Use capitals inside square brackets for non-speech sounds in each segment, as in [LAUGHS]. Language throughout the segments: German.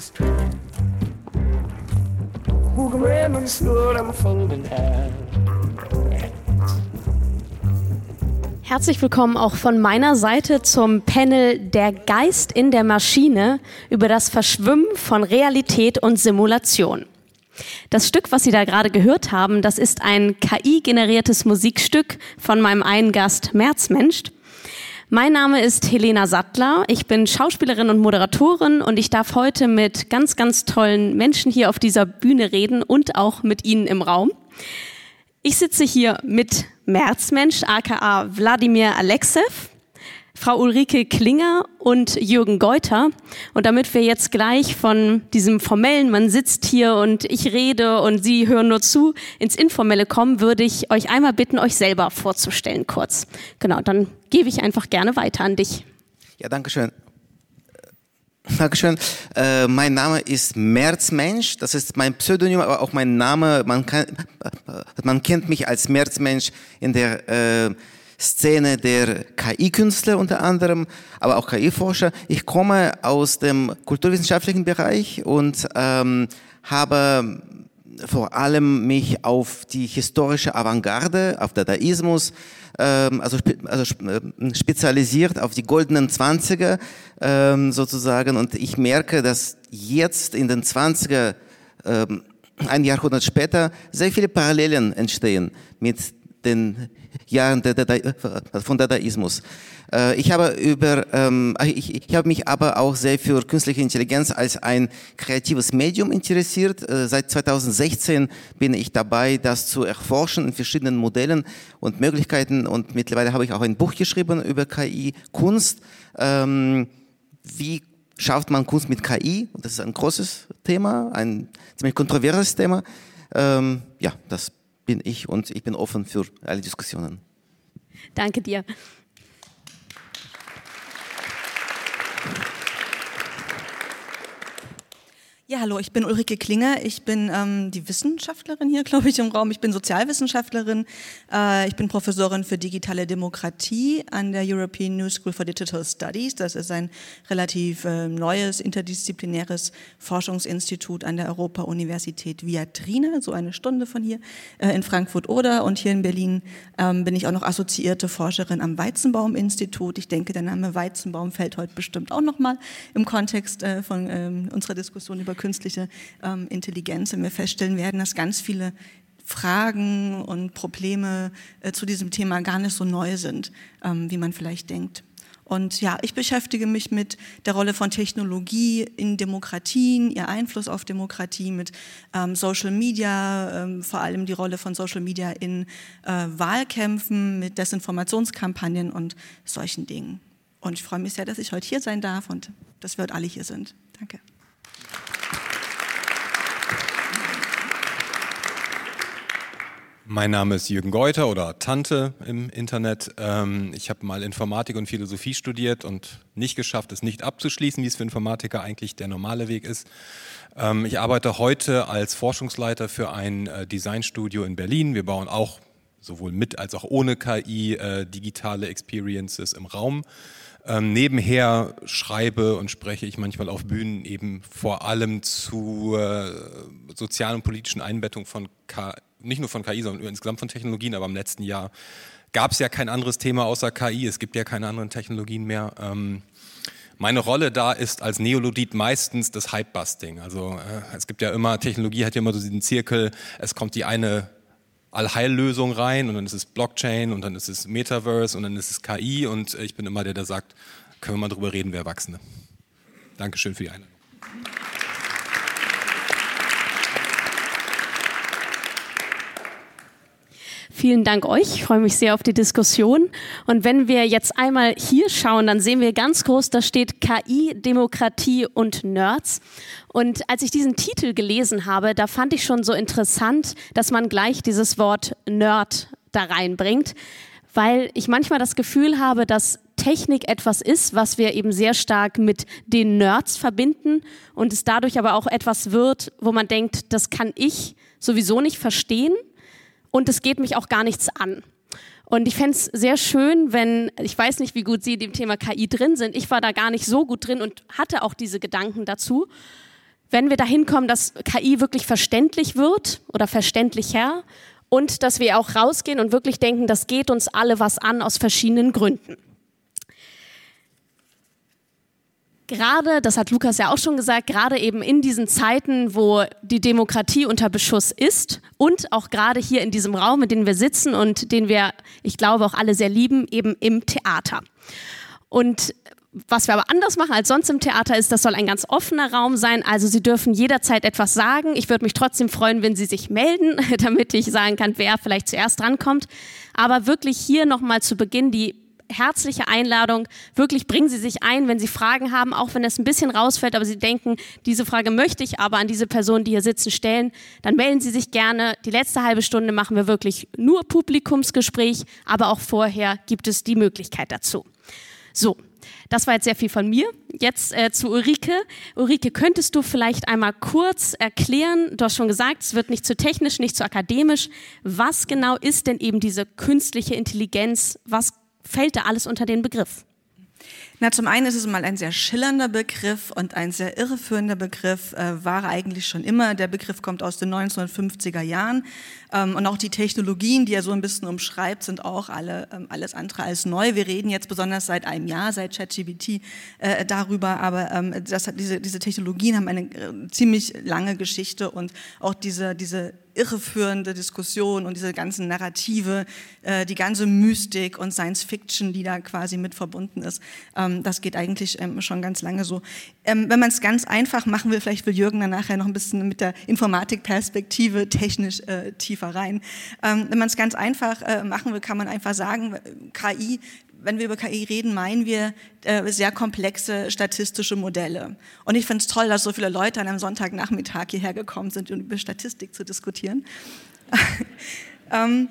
history. Who can remember the story I'm folding? Herzlich willkommen auch von meiner Seite zum Panel Der Geist in der Maschine über das Verschwimmen von Realität und Simulation. Das Stück, was Sie da gerade gehört haben, das ist ein KI-generiertes Musikstück von meinem einen Gast Merzmensch. Mein Name ist Helena Sattler. Ich bin Schauspielerin und Moderatorin und ich darf heute mit ganz, ganz tollen Menschen hier auf dieser Bühne reden und auch mit Ihnen im Raum. Ich sitze hier mit Merzmensch, aka Wladimir Alexev, Frau Ulrike Klinger und Jürgen Geuter. Und damit wir jetzt gleich von diesem formellen, man sitzt hier und ich rede und Sie hören nur zu, ins Informelle kommen, würde ich euch einmal bitten, euch selber vorzustellen kurz. Genau, dann gebe ich einfach gerne weiter an dich. Ja, danke schön. Dankeschön. Äh, mein Name ist Merzmensch. Das ist mein Pseudonym, aber auch mein Name. Man, kann, man kennt mich als Merzmensch in der äh, Szene der KI-Künstler unter anderem, aber auch KI-Forscher. Ich komme aus dem kulturwissenschaftlichen Bereich und ähm, habe vor allem mich auf die historische Avantgarde, auf Dadaismus, ähm, also, also äh, spezialisiert auf die goldenen Zwanziger ähm, sozusagen. Und ich merke, dass jetzt in den Zwanziger, ähm, ein Jahrhundert später, sehr viele Parallelen entstehen mit den Jahren der Dada von Dadaismus. Äh, ich habe über, ähm, ich, ich habe mich aber auch sehr für künstliche Intelligenz als ein kreatives Medium interessiert. Äh, seit 2016 bin ich dabei, das zu erforschen in verschiedenen Modellen und Möglichkeiten. Und mittlerweile habe ich auch ein Buch geschrieben über KI, Kunst. Ähm, wie schafft man Kunst mit KI? Das ist ein großes Thema, ein ziemlich kontroverses Thema. Ähm, ja, das bin ich und ich bin offen für alle Diskussionen. Danke dir. Ja, hallo, ich bin Ulrike Klinger. Ich bin ähm, die Wissenschaftlerin hier, [LAUGHS] glaube ich, im Raum. Ich bin Sozialwissenschaftlerin. Äh, ich bin Professorin für digitale Demokratie an der European New School for Digital Studies. Das ist ein relativ äh, neues interdisziplinäres Forschungsinstitut an der Europa-Universität Viatrina, so eine Stunde von hier äh, in Frankfurt-Oder. Und hier in Berlin ähm, bin ich auch noch assoziierte Forscherin am Weizenbaum-Institut. Ich denke, der Name Weizenbaum fällt heute bestimmt auch nochmal im Kontext äh, von ähm, unserer Diskussion über künstliche ähm, Intelligenz, wenn wir feststellen werden, dass ganz viele Fragen und Probleme äh, zu diesem Thema gar nicht so neu sind, ähm, wie man vielleicht denkt. Und ja, ich beschäftige mich mit der Rolle von Technologie in Demokratien, ihr Einfluss auf Demokratie, mit ähm, Social Media, ähm, vor allem die Rolle von Social Media in äh, Wahlkämpfen, mit Desinformationskampagnen und solchen Dingen. Und ich freue mich sehr, dass ich heute hier sein darf und dass wir heute alle hier sind. Danke. Mein Name ist Jürgen Geuter oder Tante im Internet. Ähm, ich habe mal Informatik und Philosophie studiert und nicht geschafft, es nicht abzuschließen, wie es für Informatiker eigentlich der normale Weg ist. Ähm, ich arbeite heute als Forschungsleiter für ein äh, Designstudio in Berlin. Wir bauen auch sowohl mit als auch ohne KI äh, digitale Experiences im Raum. Ähm, nebenher schreibe und spreche ich manchmal auf Bühnen eben vor allem zu äh, sozialen und politischen Einbettung von KI nicht nur von KI, sondern insgesamt von Technologien, aber im letzten Jahr gab es ja kein anderes Thema außer KI, es gibt ja keine anderen Technologien mehr. Ähm, meine Rolle da ist als Neoludit meistens das Hype-Busting. Also äh, es gibt ja immer, Technologie hat ja immer so diesen Zirkel, es kommt die eine Allheillösung rein und dann ist es Blockchain und dann ist es Metaverse und dann ist es KI und ich bin immer der, der sagt, können wir mal drüber reden, wir Erwachsene. Dankeschön für die Einladung. Vielen Dank euch. Ich freue mich sehr auf die Diskussion. Und wenn wir jetzt einmal hier schauen, dann sehen wir ganz groß, da steht KI, Demokratie und Nerds. Und als ich diesen Titel gelesen habe, da fand ich schon so interessant, dass man gleich dieses Wort Nerd da reinbringt, weil ich manchmal das Gefühl habe, dass Technik etwas ist, was wir eben sehr stark mit den Nerds verbinden und es dadurch aber auch etwas wird, wo man denkt, das kann ich sowieso nicht verstehen und es geht mich auch gar nichts an. Und ich fände es sehr schön, wenn, ich weiß nicht, wie gut Sie dem Thema KI drin sind, ich war da gar nicht so gut drin und hatte auch diese Gedanken dazu. wenn wir dahin kommen, dass KI wirklich verständlich wird oder verständlicher und dass wir auch rausgehen und wirklich denken, das geht uns alle was an aus verschiedenen Gründen. Gerade, das hat Lukas ja auch schon gesagt, gerade eben in diesen Zeiten, wo die Demokratie unter Beschuss ist und auch gerade hier in diesem Raum, in dem wir sitzen und den wir, ich glaube, auch alle sehr lieben, eben im Theater. Und was wir aber anders machen als sonst im Theater ist, das soll ein ganz offener Raum sein. Also Sie dürfen jederzeit etwas sagen. Ich würde mich trotzdem freuen, wenn Sie sich melden, [LAUGHS] damit ich sagen kann, wer vielleicht zuerst drankommt. Aber wirklich hier nochmal zu Beginn die herzliche Einladung. Wirklich bringen Sie sich ein, wenn Sie Fragen haben, auch wenn es ein bisschen rausfällt, aber Sie denken, diese Frage möchte ich aber an diese Person, die hier sitzen, stellen, dann melden Sie sich gerne. Die letzte halbe Stunde machen wir wirklich nur Publikumsgespräch, aber auch vorher gibt es die Möglichkeit dazu. So, das war jetzt sehr viel von mir. Jetzt äh, zu Ulrike. Ulrike, könntest du vielleicht einmal kurz erklären, du hast schon gesagt, es wird nicht zu technisch, nicht zu akademisch. Was genau ist denn eben diese künstliche Intelligenz? Was fällt da alles unter den Begriff? Na, zum einen ist es mal ein sehr schillernder Begriff und ein sehr irreführender Begriff, äh, war eigentlich schon immer. Der Begriff kommt aus den 1950er Jahren und auch die Technologien, die er so ein bisschen umschreibt, sind auch alle ähm, alles andere als neu. Wir reden jetzt besonders seit einem Jahr, seit ChatGPT, äh, darüber, aber ähm, das diese, diese Technologien haben eine äh, ziemlich lange Geschichte und auch diese, diese irreführende Diskussion und diese ganzen Narrative, äh, die ganze Mystik und Science Fiction, die da quasi mit verbunden ist, ähm, das geht eigentlich ähm, schon ganz lange so. Ähm, wenn man es ganz einfach machen will, vielleicht will Jürgen dann nachher noch ein bisschen mit der Informatikperspektive technisch äh, tiefer rein. Ähm, wenn man es ganz einfach äh, machen will, kann man einfach sagen, KI wenn wir über KI reden, meinen wir äh, sehr komplexe statistische Modelle. Und ich finde es toll, dass so viele Leute an einem Sonntagnachmittag hierher gekommen sind, um über Statistik zu diskutieren. [LAUGHS] ähm,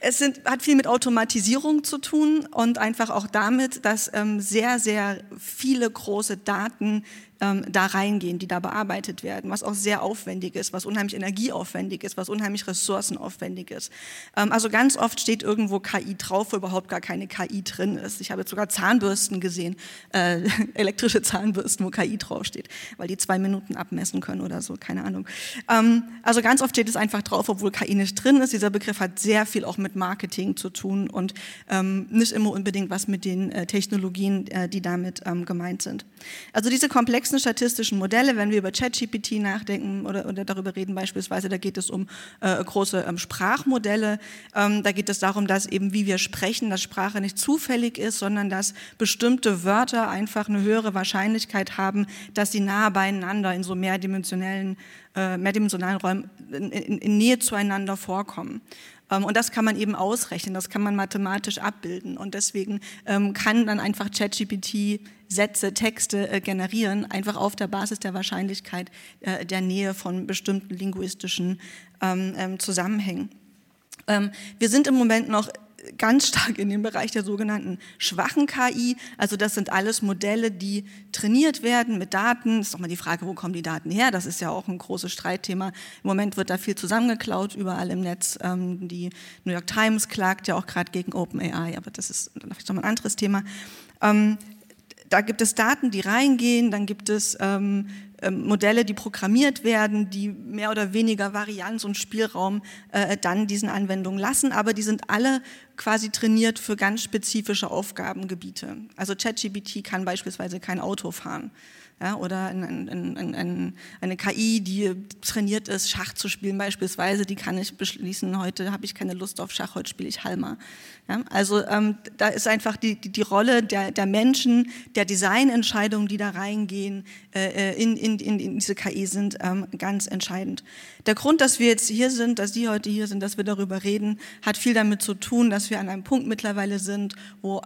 es sind, hat viel mit Automatisierung zu tun und einfach auch damit, dass ähm, sehr, sehr viele große Daten ähm, da reingehen, die da bearbeitet werden, was auch sehr aufwendig ist, was unheimlich energieaufwendig ist, was unheimlich ressourcenaufwendig ist. Ähm, also ganz oft steht irgendwo KI drauf, wo überhaupt gar keine KI drin ist. Ich habe jetzt sogar Zahnbürsten gesehen, äh, [LAUGHS] elektrische Zahnbürsten, wo KI draufsteht, weil die zwei Minuten abmessen können oder so, keine Ahnung. Ähm, also ganz oft steht es einfach drauf, obwohl KI nicht drin ist. Dieser Begriff hat sehr viel auch mit Marketing zu tun und ähm, nicht immer unbedingt was mit den äh, Technologien, äh, die damit ähm, gemeint sind. Also diese komplexen komplexen statistischen Modelle, wenn wir über ChatGPT nachdenken oder, oder, darüber reden beispielsweise, da geht es um äh, große ähm, Sprachmodelle. Ähm, da geht es darum, dass eben wie wir sprechen, dass Sprache nicht zufällig ist, sondern dass bestimmte Wörter einfach eine höhere Wahrscheinlichkeit haben, dass sie nah beieinander in so mehrdimensionellen, äh, mehrdimensionalen Räumen in, in, in Nähe zueinander vorkommen. Ähm, und das kann man eben ausrechnen, das kann man mathematisch abbilden. Und deswegen ähm, kann dann einfach ChatGPT Sätze, Texte äh, generieren, einfach auf der Basis der Wahrscheinlichkeit äh, der Nähe von bestimmten linguistischen ähm, Zusammenhängen. wir sind im Moment noch ganz stark in dem Bereich der sogenannten schwachen KI. Also das sind alles Modelle, die trainiert werden mit Daten. Ist doch mal die Frage, wo kommen die Daten her? Das ist ja auch ein großes Streitthema. Im Moment wird da viel zusammengeklaut überall im Netz. Ähm, die New York Times klagt ja auch gerade gegen OpenAI, aber das ist vielleicht noch mal ein anderes Thema. Da gibt es Daten, die reingehen, dann gibt es ähm, ähm, Modelle, die programmiert werden, die mehr oder weniger Varianz und Spielraum äh, dann diesen Anwendungen lassen, aber die sind alle quasi trainiert für ganz spezifische Aufgabengebiete. Also ChatGPT kann beispielsweise kein Auto fahren ja, oder ein, ein, ein, eine KI, die trainiert ist, Schach zu spielen beispielsweise, die kann ich beschließen, heute habe ich keine Lust auf Schach, heute spiele ich Halma. Ja, also ähm, da ist einfach die, die, die Rolle der, der, Menschen, der Designentscheidungen, die da reingehen, äh, äh in, in, in, diese KI sind ähm, ganz entscheidend. Der Grund, dass wir jetzt hier sind, dass Sie heute hier sind, dass wir darüber reden, hat viel damit zu tun, dass wir an einem Punkt mittlerweile sind, wo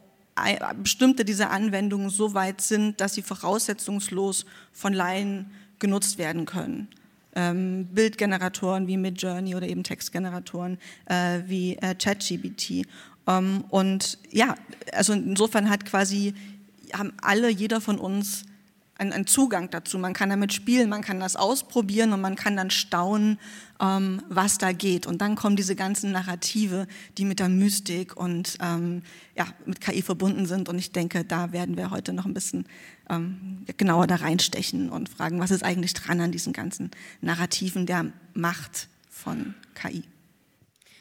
bestimmte dieser Anwendungen so weit sind, dass sie voraussetzungslos von Laien genutzt werden können. Ähm, Bildgeneratoren wie Midjourney oder eben Textgeneratoren äh, wie äh, ChatGPT. Ähm, und ja, also insofern hat quasi, haben alle, jeder von uns ein, ein, Zugang dazu. Man kann damit spielen, man kann das ausprobieren und man kann dann staunen, ähm, was da geht. Und dann kommen diese ganzen Narrative, die mit der Mystik und ähm, ja, mit KI verbunden sind. Und ich denke, da werden wir heute noch ein bisschen ähm, genauer da reinstechen und fragen, was ist eigentlich dran an diesen ganzen Narrativen der Macht von KI.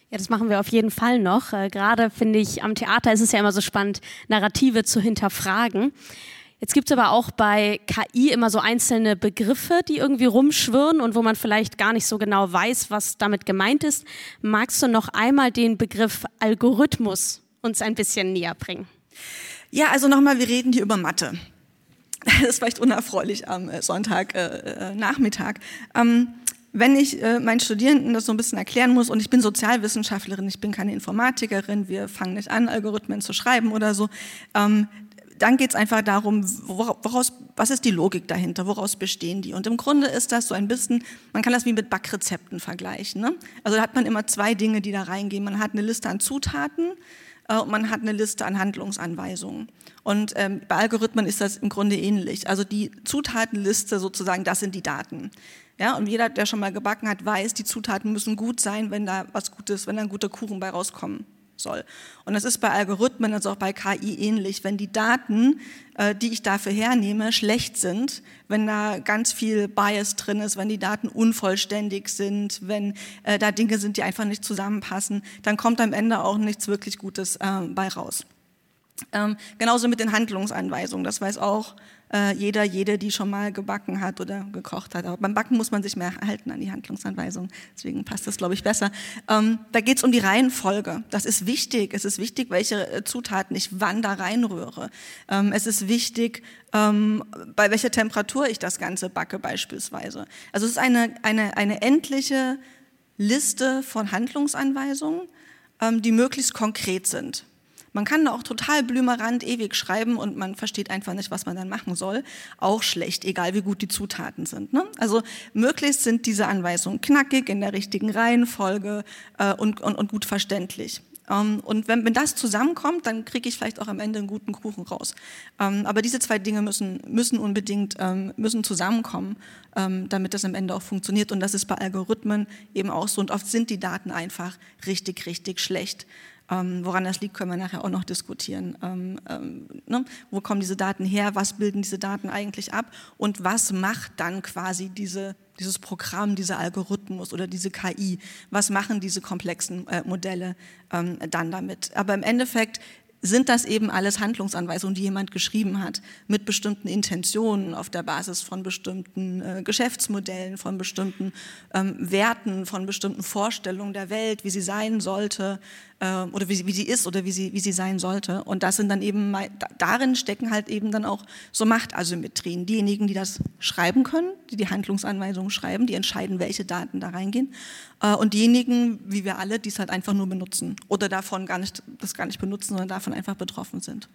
Ja, das machen wir auf jeden Fall noch. Äh, Gerade finde ich, am Theater ist es ja immer so spannend, Narrative zu hinterfragen. Jetzt gibt es aber auch bei KI immer so einzelne Begriffe, die irgendwie rumschwirren und wo man vielleicht gar nicht so genau weiß, was damit gemeint ist. Magst du noch einmal den Begriff Algorithmus uns ein bisschen näher bringen? Ja, also nochmal, wir reden hier über Mathe. Das ist vielleicht unerfreulich am äh, Sonntagnachmittag. Äh, äh ähm, wenn ich äh, meinen Studierenden das so ein bisschen erklären muss, und ich bin Sozialwissenschaftlerin, ich bin keine Informatikerin, wir fangen nicht an, Algorithmen zu schreiben oder so, ähm, dann geht es einfach darum, woraus, was ist die Logik dahinter, woraus bestehen die? Und im Grunde ist das so ein bisschen, man kann das wie mit Backrezepten vergleichen. Ne? Also da hat man immer zwei Dinge, die da reingehen. Man hat eine Liste an Zutaten äh, und man hat eine Liste an Handlungsanweisungen. Und ähm, bei Algorithmen ist das im Grunde ähnlich. Also die Zutatenliste sozusagen, das sind die Daten. Ja, und jeder, der schon mal gebacken hat, weiß, die Zutaten müssen gut sein, wenn da was Gutes, wenn da ein guter Kuchen bei rauskommen soll. Und das ist bei Algorithmen, also auch bei KI ähnlich. Wenn die Daten, äh, die ich dafür hernehme, schlecht sind, wenn da ganz viel Bias drin ist, wenn die Daten unvollständig sind, wenn äh, da Dinge sind, die einfach nicht zusammenpassen, dann kommt am Ende auch nichts wirklich Gutes äh, bei raus. Ähm, genauso mit den Handlungsanweisungen. Das weiß auch äh, jeder, jede, die schon mal gebacken hat oder gekocht hat. Aber beim Backen muss man sich mehr halten an die Handlungsanweisungen. Deswegen passt das, glaube ich, besser. Ähm, da geht es um die Reihenfolge. Das ist wichtig. Es ist wichtig, welche äh, Zutaten ich wann da reinrühre. Ähm, es ist wichtig, ähm, bei welcher Temperatur ich das Ganze backe beispielsweise. Also es ist eine, eine, eine endliche Liste von Handlungsanweisungen, ähm, die möglichst konkret sind. Man kann da auch total blümerant ewig schreiben und man versteht einfach nicht, was man dann machen soll. Auch schlecht, egal wie gut die Zutaten sind. Ne? Also möglichst sind diese Anweisungen knackig, in der richtigen Reihenfolge äh, und, und, und gut verständlich. Ähm, und wenn, wenn das zusammenkommt, dann kriege ich vielleicht auch am Ende einen guten Kuchen raus. Ähm, aber diese zwei Dinge müssen, müssen unbedingt ähm, müssen zusammenkommen, damit das am Ende auch funktioniert. Und das ist bei Algorithmen eben auch so. Und oft sind die Daten einfach richtig, richtig schlecht. Ähm, woran das liegt, können wir nachher auch noch diskutieren. Ähm, ähm, ne? Wo kommen diese Daten her? Was bilden diese Daten eigentlich ab? Und was macht dann quasi diese, dieses Programm, dieser Algorithmus oder diese KI? Was machen diese komplexen äh, Modelle ähm, dann damit? Aber im Endeffekt sind das eben alles Handlungsanweisungen, die jemand geschrieben hat, mit bestimmten Intentionen auf der Basis von bestimmten äh, Geschäftsmodellen, von bestimmten ähm, Werten, von bestimmten Vorstellungen der Welt, wie sie sein sollte oder wie, wie, sie ist oder wie sie, wie sie sein sollte. Und das sind dann eben, darin stecken halt eben dann auch so Machtasymmetrien. Diejenigen, die das schreiben können, die die Handlungsanweisungen schreiben, die entscheiden, welche Daten da reingehen. Äh, und diejenigen, wie wir alle, die es halt einfach nur benutzen oder davon gar nicht, das gar nicht benutzen, sondern davon einfach betroffen sind.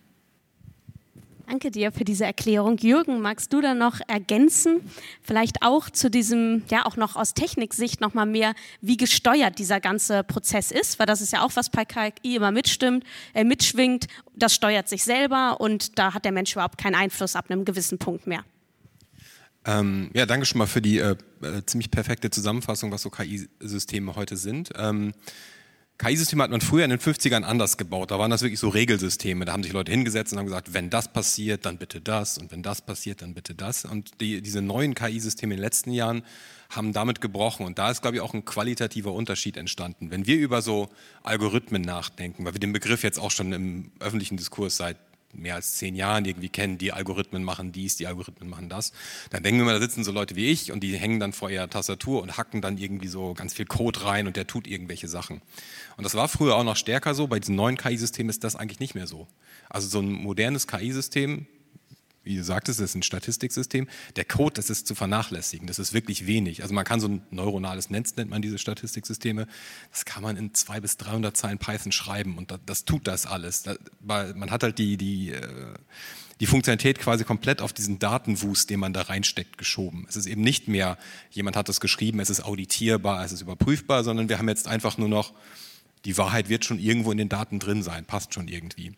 Danke dir für diese Erklärung. Jürgen, magst du da noch ergänzen? Vielleicht auch zu diesem, ja, auch noch aus Techniksicht noch mal mehr, wie gesteuert dieser ganze Prozess ist, weil das ist ja auch, was bei KI immer mitstimmt, äh, mitschwingt. Das steuert sich selber und da hat der Mensch überhaupt keinen Einfluss ab einem gewissen Punkt mehr. Ähm, ja, danke schon mal für die äh, äh, ziemlich perfekte Zusammenfassung, was so KI-Systeme heute sind. Ähm, KI-Systeme hat man früher in den 50ern anders gebaut. Da waren das wirklich so Regelsysteme. Da haben sich Leute hingesetzt und haben gesagt, wenn das passiert, dann bitte das und wenn das passiert, dann bitte das. Und die, diese neuen KI-Systeme in den letzten Jahren haben damit gebrochen. Und da ist, glaube ich, auch ein qualitativer Unterschied entstanden. Wenn wir über so Algorithmen nachdenken, weil wir den Begriff jetzt auch schon im öffentlichen Diskurs seit mehr als zehn Jahren irgendwie kennen, die Algorithmen machen dies, die Algorithmen machen das. Dann denken wir mal, da sitzen so Leute wie ich und die hängen dann vor ihrer Tastatur und hacken dann irgendwie so ganz viel Code rein und der tut irgendwelche Sachen. Und das war früher auch noch stärker so. Bei diesen neuen KI-Systemen ist das eigentlich nicht mehr so. Also so ein modernes KI-System wie du sagtest, das ist ein Statistiksystem. Der Code, das ist zu vernachlässigen. Das ist wirklich wenig. Also man kann so ein neuronales Netz, nennt man diese Statistiksysteme, das kann man in 200 bis 300 Zeilen Python schreiben und das, das tut das alles. Da, man hat halt die, die, äh, die Funktionalität quasi komplett auf diesen Datenwust, den man da reinsteckt, geschoben. Es ist eben nicht mehr, jemand hat das geschrieben, es ist auditierbar, es ist überprüfbar, sondern wir haben jetzt einfach nur noch, die Wahrheit wird schon irgendwo in den Daten drin sein, passt schon irgendwie.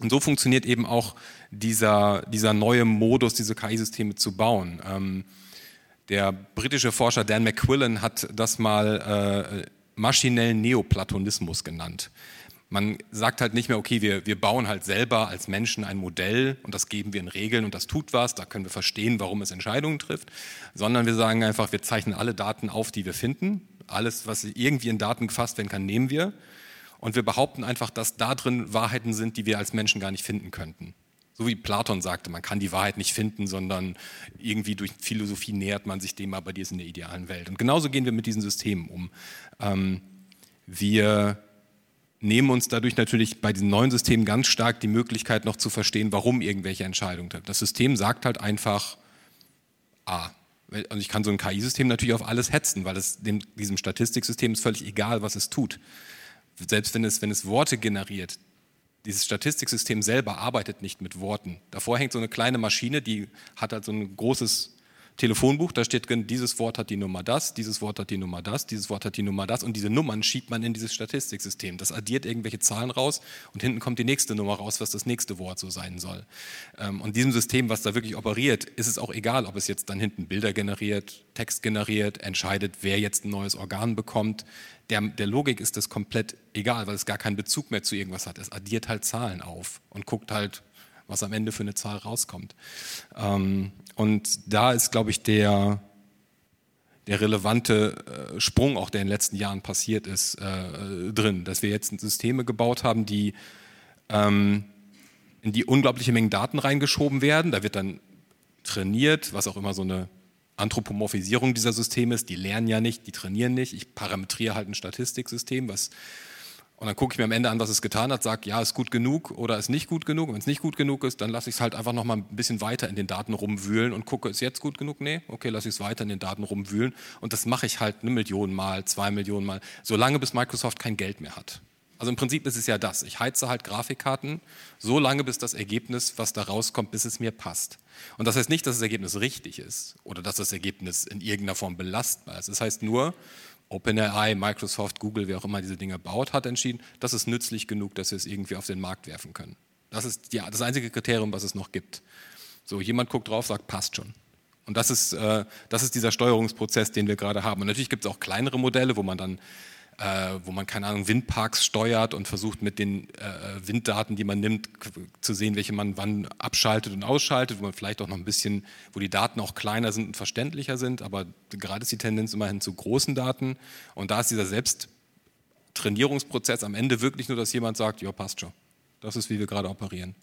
Und so funktioniert eben auch dieser, dieser neue Modus, diese KI-Systeme zu bauen. Ähm, der britische Forscher Dan McQuillan hat das mal äh, maschinellen Neoplatonismus genannt. Man sagt halt nicht mehr, okay, wir, wir bauen halt selber als Menschen ein Modell und das geben wir in Regeln und das tut was, da können wir verstehen, warum es Entscheidungen trifft, sondern wir sagen einfach, wir zeichnen alle Daten auf, die wir finden. Alles, was irgendwie in Daten gefasst werden kann, nehmen wir. Und wir behaupten einfach, dass da drin Wahrheiten sind, die wir als Menschen gar nicht finden könnten. So wie Platon sagte, man kann die Wahrheit nicht finden, sondern irgendwie durch Philosophie nähert man sich dem, aber die ist in der idealen Welt. Und genauso gehen wir mit diesen Systemen um. Ähm, wir nehmen uns dadurch natürlich bei diesen neuen Systemen ganz stark die Möglichkeit noch zu verstehen, warum irgendwelche Entscheidungen. Das System sagt halt einfach A. Und ich kann so ein KI-System natürlich auf alles hetzen, weil es dem, diesem Statistiksystem ist völlig egal, was es tut. Selbst wenn es, wenn es Worte generiert, dieses Statistiksystem selber arbeitet nicht mit Worten. Davor hängt so eine kleine Maschine, die hat halt so ein großes Telefonbuch, da steht drin, dieses Wort hat die Nummer das, dieses Wort hat die Nummer das, dieses Wort hat die Nummer das und diese Nummern schiebt man in dieses Statistiksystem. Das addiert irgendwelche Zahlen raus und hinten kommt die nächste Nummer raus, was das nächste Wort so sein soll. Ähm, und diesem System, was da wirklich operiert, ist es auch egal, ob es jetzt dann hinten Bilder generiert, Text generiert, entscheidet, wer jetzt ein neues Organ bekommt. Der, der Logik ist das komplett egal, weil es gar keinen Bezug mehr zu irgendwas hat. Es addiert halt Zahlen auf und guckt halt, was am Ende für eine Zahl rauskommt. Ähm, und da ist, glaube ich, der, der relevante äh, Sprung, auch der in den letzten Jahren passiert ist, äh, drin, dass wir jetzt Systeme gebaut haben, die ähm, in die unglaubliche Mengen Daten reingeschoben werden. Da wird dann trainiert, was auch immer so eine Anthropomorphisierung dieser Systeme ist. Die lernen ja nicht, die trainieren nicht. Ich parametriere halt ein Statistiksystem, was und dann gucke ich mir am Ende an, was es getan hat, sage, ja, ist gut genug oder ist nicht gut genug. Und wenn es nicht gut genug ist, dann lasse ich es halt einfach noch mal ein bisschen weiter in den Daten rumwühlen und gucke, ist jetzt gut genug? Nee, okay, lasse ich es weiter in den Daten rumwühlen. Und das mache ich halt eine Million Mal, zwei Millionen Mal, solange bis Microsoft kein Geld mehr hat. Also im Prinzip ist es ja das. Ich heize halt Grafikkarten so lange, bis das Ergebnis, was da rauskommt, bis es mir passt. Und das heißt nicht, dass das Ergebnis richtig ist oder dass das Ergebnis in irgendeiner Form belastbar ist. Das heißt nur, OpenAI, Microsoft, Google, wer auch immer diese Dinge baut, hat entschieden, das ist nützlich genug, dass wir es irgendwie auf den Markt werfen können. Das ist ja, das einzige Kriterium, was es noch gibt. So, jemand guckt drauf, sagt, passt schon. Und das ist, äh, das ist dieser Steuerungsprozess, den wir gerade haben. Und natürlich gibt es auch kleinere Modelle, wo man dann äh, wo man, keine Ahnung, Windparks steuert und versucht mit den äh, Winddaten, die man nimmt, zu sehen, welche man wann abschaltet und ausschaltet, wo man vielleicht auch noch ein bisschen, wo die Daten auch kleiner sind und verständlicher sind, aber gerade ist die Tendenz immerhin zu großen Daten und da ist dieser Selbsttrainierungsprozess am Ende wirklich nur, dass jemand sagt, ja, passt schon. Das ist, wie wir gerade operieren.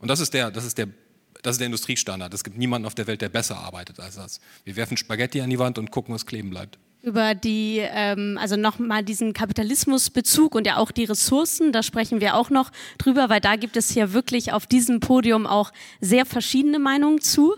Und das ist der, das ist der das ist der Industriestandard. Es gibt niemanden auf der Welt, der besser arbeitet als das. Wir werfen Spaghetti an die Wand und gucken, was kleben bleibt über die, ähm, also nochmal diesen Kapitalismusbezug und ja auch die Ressourcen, da sprechen wir auch noch drüber, weil da gibt es hier wirklich auf diesem Podium auch sehr verschiedene Meinungen zu.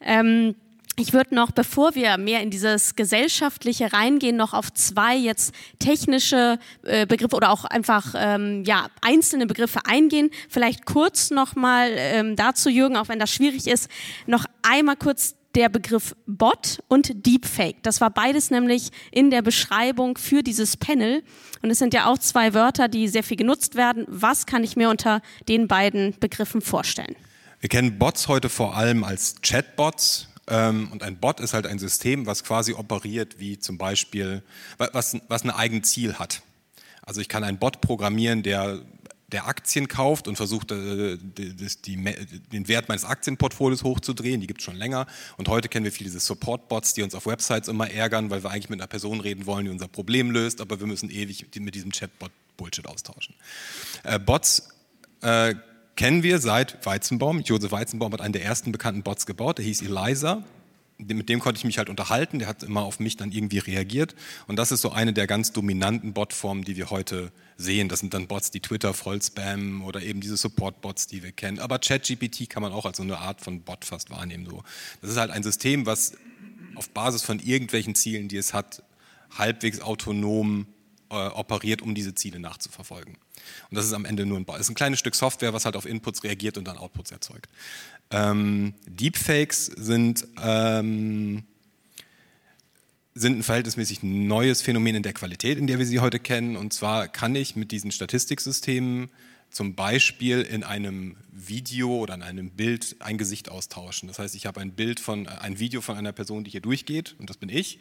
Ähm, ich würde noch, bevor wir mehr in dieses Gesellschaftliche reingehen, noch auf zwei jetzt technische äh, Begriffe oder auch einfach ähm, ja einzelne Begriffe eingehen. Vielleicht kurz nochmal ähm, dazu, Jürgen, auch wenn das schwierig ist, noch einmal kurz der Begriff Bot und Deepfake. Das war beides nämlich in der Beschreibung für dieses Panel. Und es sind ja auch zwei Wörter, die sehr viel genutzt werden. Was kann ich mir unter den beiden Begriffen vorstellen? Wir kennen Bots heute vor allem als Chatbots. Ähm, und ein Bot ist halt ein System, was quasi operiert wie zum Beispiel, was, was ein eigenes Ziel hat. Also ich kann einen Bot programmieren, der der Aktien kauft und versucht, äh, den Wert meines Aktienportfolios hochzudrehen. Die gibt es schon länger. Und heute kennen wir viele diese Support-Bots, die uns auf Websites immer ärgern, weil wir eigentlich mit einer Person reden wollen, die unser Problem löst, aber wir müssen ewig mit diesem Chatbot Bullshit austauschen. Äh, Bots äh, kennen wir seit Weizenbaum. Josef Weizenbaum hat einen der ersten bekannten Bots gebaut, der hieß Eliza mit dem konnte ich mich halt unterhalten, der hat immer auf mich dann irgendwie reagiert. Und das ist so eine der ganz dominanten Botformen, die wir heute sehen. Das sind dann Bots, die Twitter voll spammen oder eben diese Support-Bots, die wir kennen. Aber ChatGPT kann man auch als so eine Art von Bot fast wahrnehmen. So. Das ist halt ein System, was auf Basis von irgendwelchen Zielen, die es hat, halbwegs autonom äh, operiert, um diese Ziele nachzuverfolgen. Und das ist am Ende nur ein, ist ein kleines Stück Software, was halt auf Inputs reagiert und dann Outputs erzeugt. Ähm, Deepfakes sind ähm, sind ein verhältnismäßig neues Phänomen in der Qualität, in der wir sie heute kennen. Und zwar kann ich mit diesen Statistiksystemen zum Beispiel in einem Video oder in einem Bild ein Gesicht austauschen. Das heißt, ich habe ein Bild von, ein Video von einer Person, die hier durchgeht, und das bin ich.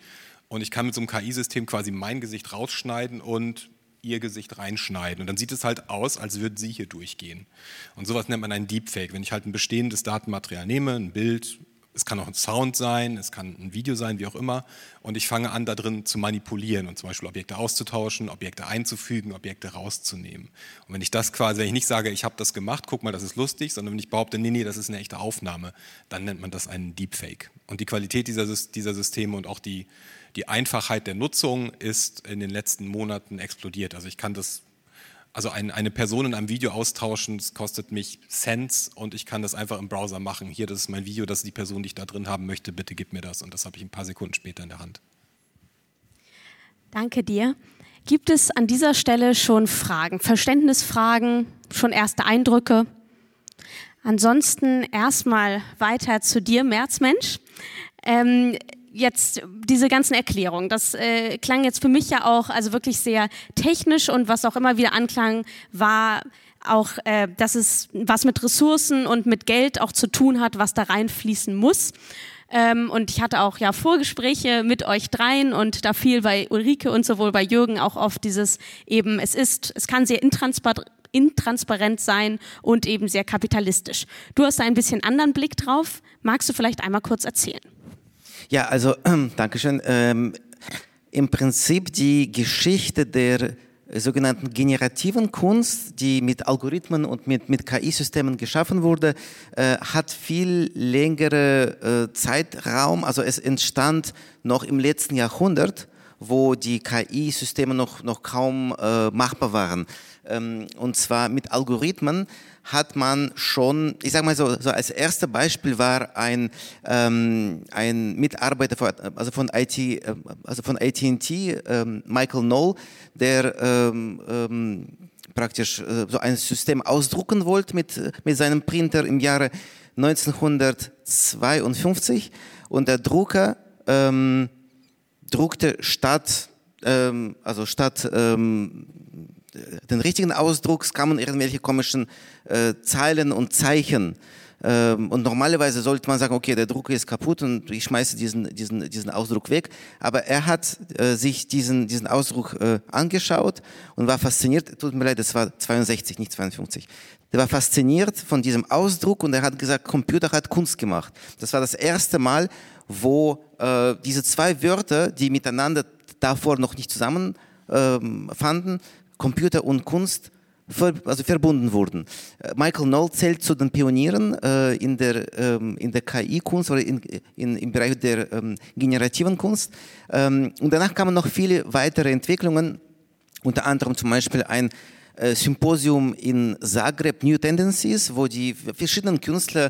Und ich kann mit so einem KI-System quasi mein Gesicht rausschneiden und ihr Gesicht reinschneiden. Und dann sieht es halt aus, als würde sie hier durchgehen. Und sowas nennt man ein Deepfake. Wenn ich halt ein bestehendes Datenmaterial nehme, ein Bild, es kann auch ein Sound sein, es kann ein Video sein, wie auch immer. Und ich fange an, da drin zu manipulieren und zum Beispiel Objekte auszutauschen, Objekte einzufügen, Objekte rauszunehmen. Und wenn ich das quasi, wenn ich nicht sage, ich habe das gemacht, guck mal, das ist lustig, sondern wenn ich behaupte, nee, nee, das ist eine echte Aufnahme, dann nennt man das einen Deepfake. Und die Qualität dieser, dieser Systeme und auch die, die Einfachheit der Nutzung ist in den letzten Monaten explodiert. Also ich kann das also ein, eine Person in einem Video austauschen, das kostet mich Cents und ich kann das einfach im Browser machen. Hier, das ist mein Video, das ist die Person, die ich da drin haben möchte, bitte gib mir das. Und das habe ich ein paar Sekunden später in der Hand. Danke dir. Gibt es an dieser Stelle schon Fragen, Verständnisfragen, schon erste Eindrücke? Ansonsten erstmal weiter zu dir, Märzmensch. Ähm, jetzt diese ganzen Erklärungen, das äh, klang jetzt für mich ja auch also wirklich sehr technisch und was auch immer wieder anklang, war auch, äh, dass es was mit Ressourcen und mit Geld auch zu tun hat, was da reinfließen muss. Ähm, und ich hatte auch ja Vorgespräche mit euch dreien und da fiel bei Ulrike und sowohl bei Jürgen auch oft dieses eben, es ist, es kann sehr intransparent intransparent sein und eben sehr kapitalistisch. Du hast da ein bisschen anderen Blick drauf. Magst du vielleicht einmal kurz erzählen? Ja, also, äh, Dankeschön. Ähm, Im Prinzip die Geschichte der sogenannten generativen Kunst, die mit Algorithmen und mit, mit KI-Systemen geschaffen wurde, äh, hat viel längere äh, Zeitraum. Also es entstand noch im letzten Jahrhundert, wo die KI-Systeme noch, noch kaum äh, machbar waren. Ähm, und zwar mit Algorithmen hat man schon, ich sage mal so, so als erstes Beispiel war ein, ähm, ein Mitarbeiter von, also von IT, äh, also von AT&T, ähm, Michael Knoll, der ähm, ähm, praktisch äh, so ein System ausdrucken wollte mit, mit seinem Printer im Jahre 1952 und der Drucker ähm, druckte statt ähm, also statt ähm, den richtigen Ausdrucks kamen irgendwelche komischen äh, Zeilen und Zeichen. Ähm, und normalerweise sollte man sagen, okay, der Drucker ist kaputt und ich schmeiße diesen, diesen, diesen Ausdruck weg. Aber er hat äh, sich diesen, diesen Ausdruck äh, angeschaut und war fasziniert. Tut mir leid, das war 62, nicht 52. Der war fasziniert von diesem Ausdruck und er hat gesagt, Computer hat Kunst gemacht. Das war das erste Mal, wo äh, diese zwei Wörter, die miteinander davor noch nicht zusammenfanden, ähm, Computer und Kunst also verbunden wurden. Äh, Michael Knoll zählt zu den Pionieren äh, in der, ähm, der KI-Kunst oder in, in, im Bereich der ähm, generativen Kunst. Ähm, und danach kamen noch viele weitere Entwicklungen, unter anderem zum Beispiel ein äh, Symposium in Zagreb, New Tendencies, wo die verschiedenen Künstler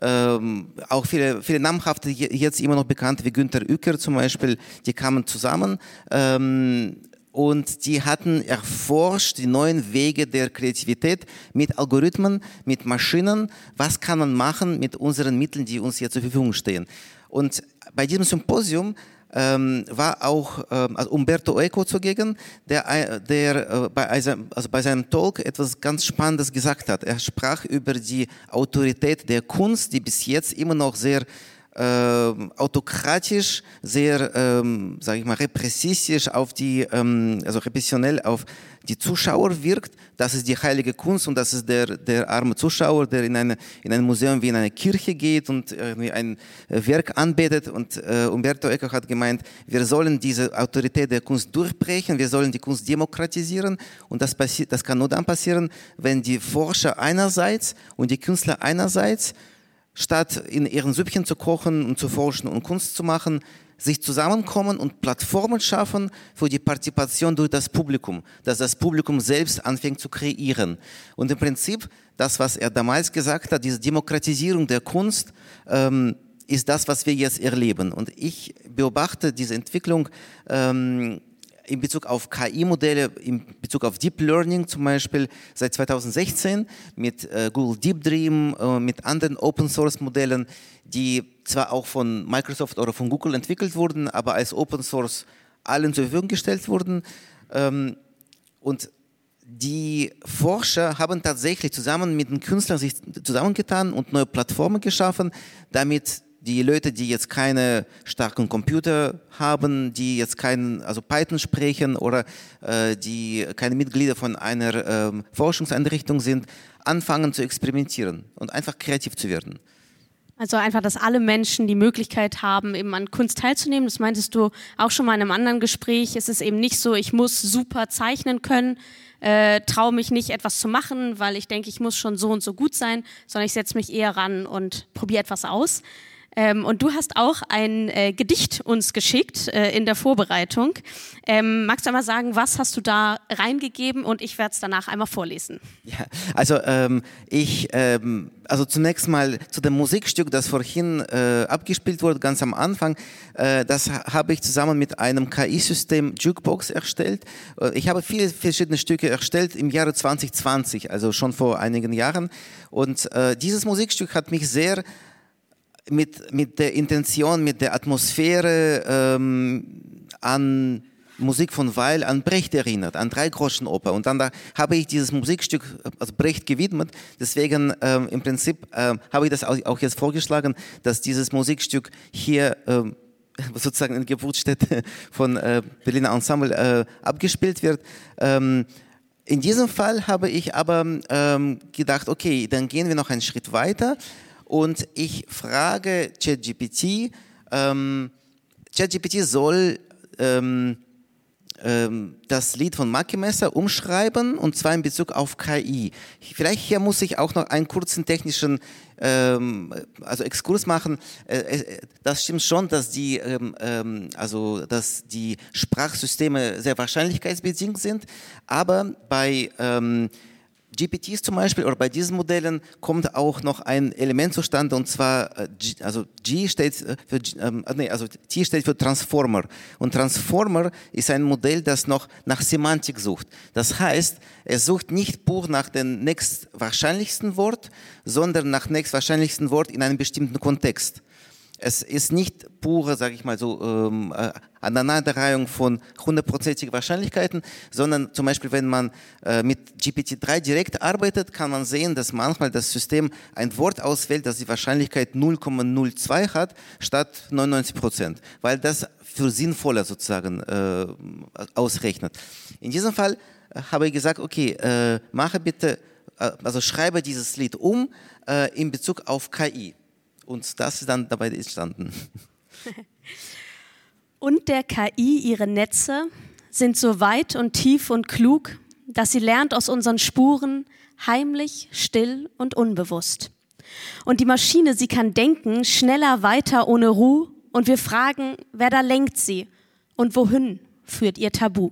ähm, auch viele, viele namhafte, jetzt immer noch bekannt wie Günter Uecker zum Beispiel, die kamen zusammen. Ähm, und die hatten erforscht die neuen Wege der Kreativität mit Algorithmen, mit Maschinen. Was kann man machen mit unseren Mitteln, die uns hier zur Verfügung stehen? Und bei diesem Symposium ähm, war auch ähm, also Umberto Eco zugegen, der, der äh, bei, also bei seinem Talk etwas ganz Spannendes gesagt hat. Er sprach über die Autorität der Kunst, die bis jetzt immer noch sehr äh, autokratisch, sehr, ähm, sage ich mal, repressistisch auf die, ähm, also repressionell auf die Zuschauer wirkt. Das ist die heilige Kunst und das ist der, der arme Zuschauer, der in, eine, in ein Museum wie in eine Kirche geht und irgendwie ein Werk anbetet. Und äh, Umberto Eco hat gemeint, wir sollen diese Autorität der Kunst durchbrechen, wir sollen die Kunst demokratisieren und das, passiert, das kann nur dann passieren, wenn die Forscher einerseits und die Künstler einerseits statt in ihren Süppchen zu kochen und zu forschen und Kunst zu machen, sich zusammenkommen und Plattformen schaffen für die Partizipation durch das Publikum, dass das Publikum selbst anfängt zu kreieren. Und im Prinzip, das, was er damals gesagt hat, diese Demokratisierung der Kunst, ähm, ist das, was wir jetzt erleben. Und ich beobachte diese Entwicklung ähm, in Bezug auf KI-Modelle, in Bezug auf Deep Learning zum Beispiel seit 2016 mit äh, Google Deep Dream, äh, mit anderen Open-Source-Modellen, die zwar auch von Microsoft oder von Google entwickelt wurden, aber als Open Source allen zur Verfügung gestellt wurden. Ähm, und die Forscher haben tatsächlich zusammen mit den Künstlern sich zusammengetan und neue Plattformen geschaffen, damit die Leute, die jetzt keine starken Computer haben, die jetzt kein, also Python sprechen oder äh, die keine Mitglieder von einer äh, Forschungseinrichtung sind, anfangen zu experimentieren und einfach kreativ zu werden. Also einfach, dass alle Menschen die Möglichkeit haben, eben an Kunst teilzunehmen. Das meintest du auch schon mal in einem anderen Gespräch. Es ist eben nicht so, ich muss super zeichnen können, äh, traue mich nicht etwas zu machen, weil ich denke, ich muss schon so und so gut sein, sondern ich setze mich eher ran und probiere etwas aus. Ähm, und du hast auch ein äh, Gedicht uns geschickt äh, in der Vorbereitung. Ähm, magst du einmal sagen, was hast du da reingegeben und ich werde es danach einmal vorlesen. Ja, also ähm, ich, ähm, also zunächst mal zu dem Musikstück, das vorhin äh, abgespielt wurde, ganz am Anfang, äh, das habe ich zusammen mit einem KI-System Jukebox erstellt. Äh, ich habe viele verschiedene Stücke erstellt im Jahre 2020, also schon vor einigen Jahren. Und äh, dieses Musikstück hat mich sehr mit, mit der Intention, mit der Atmosphäre ähm, an Musik von Weil an Brecht erinnert, an Dreigroschenoper. Und dann da habe ich dieses Musikstück also Brecht gewidmet. Deswegen ähm, im Prinzip ähm, habe ich das auch jetzt vorgeschlagen, dass dieses Musikstück hier ähm, [LAUGHS] sozusagen in Geburtsstätte von äh, Berliner Ensemble äh, abgespielt wird. Ähm, in diesem Fall habe ich aber ähm, gedacht, okay, dann gehen wir noch einen Schritt weiter und ich frage ChatGPT, ähm, ChatGPT soll ähm, ähm, das Lied von Maki Messer umschreiben und zwar in Bezug auf KI. Vielleicht hier muss ich auch noch einen kurzen technischen ähm, also Exkurs machen. Äh, das stimmt schon, dass die, ähm, ähm, also dass die Sprachsysteme sehr wahrscheinlichkeitsbedingt sind, aber bei ähm, GPTs zum Beispiel oder bei diesen Modellen kommt auch noch ein Element zustande und zwar äh, also G steht äh, für ähm, äh, nee, also T steht für Transformer und Transformer ist ein Modell, das noch nach Semantik sucht. Das heißt, es sucht nicht pur nach dem nächstwahrscheinlichsten Wort, sondern nach nächstwahrscheinlichsten Wort in einem bestimmten Kontext. Es ist nicht pure, sage ich mal so, ähm, äh, Aneinanderreihung von hundertprozentigen Wahrscheinlichkeiten, sondern zum Beispiel, wenn man äh, mit GPT-3 direkt arbeitet, kann man sehen, dass manchmal das System ein Wort auswählt, das die Wahrscheinlichkeit 0,02 hat, statt 99 Prozent, weil das für sinnvoller sozusagen äh, ausrechnet. In diesem Fall äh, habe ich gesagt, okay, äh, mache bitte, äh, also schreibe dieses Lied um äh, in Bezug auf KI. Und das ist dann dabei entstanden. [LAUGHS] Und der KI ihre Netze sind so weit und tief und klug, dass sie lernt aus unseren Spuren, heimlich, still und unbewusst. Und die Maschine, sie kann denken, schneller, weiter, ohne Ruhe. Und wir fragen, wer da lenkt sie und wohin führt ihr Tabu?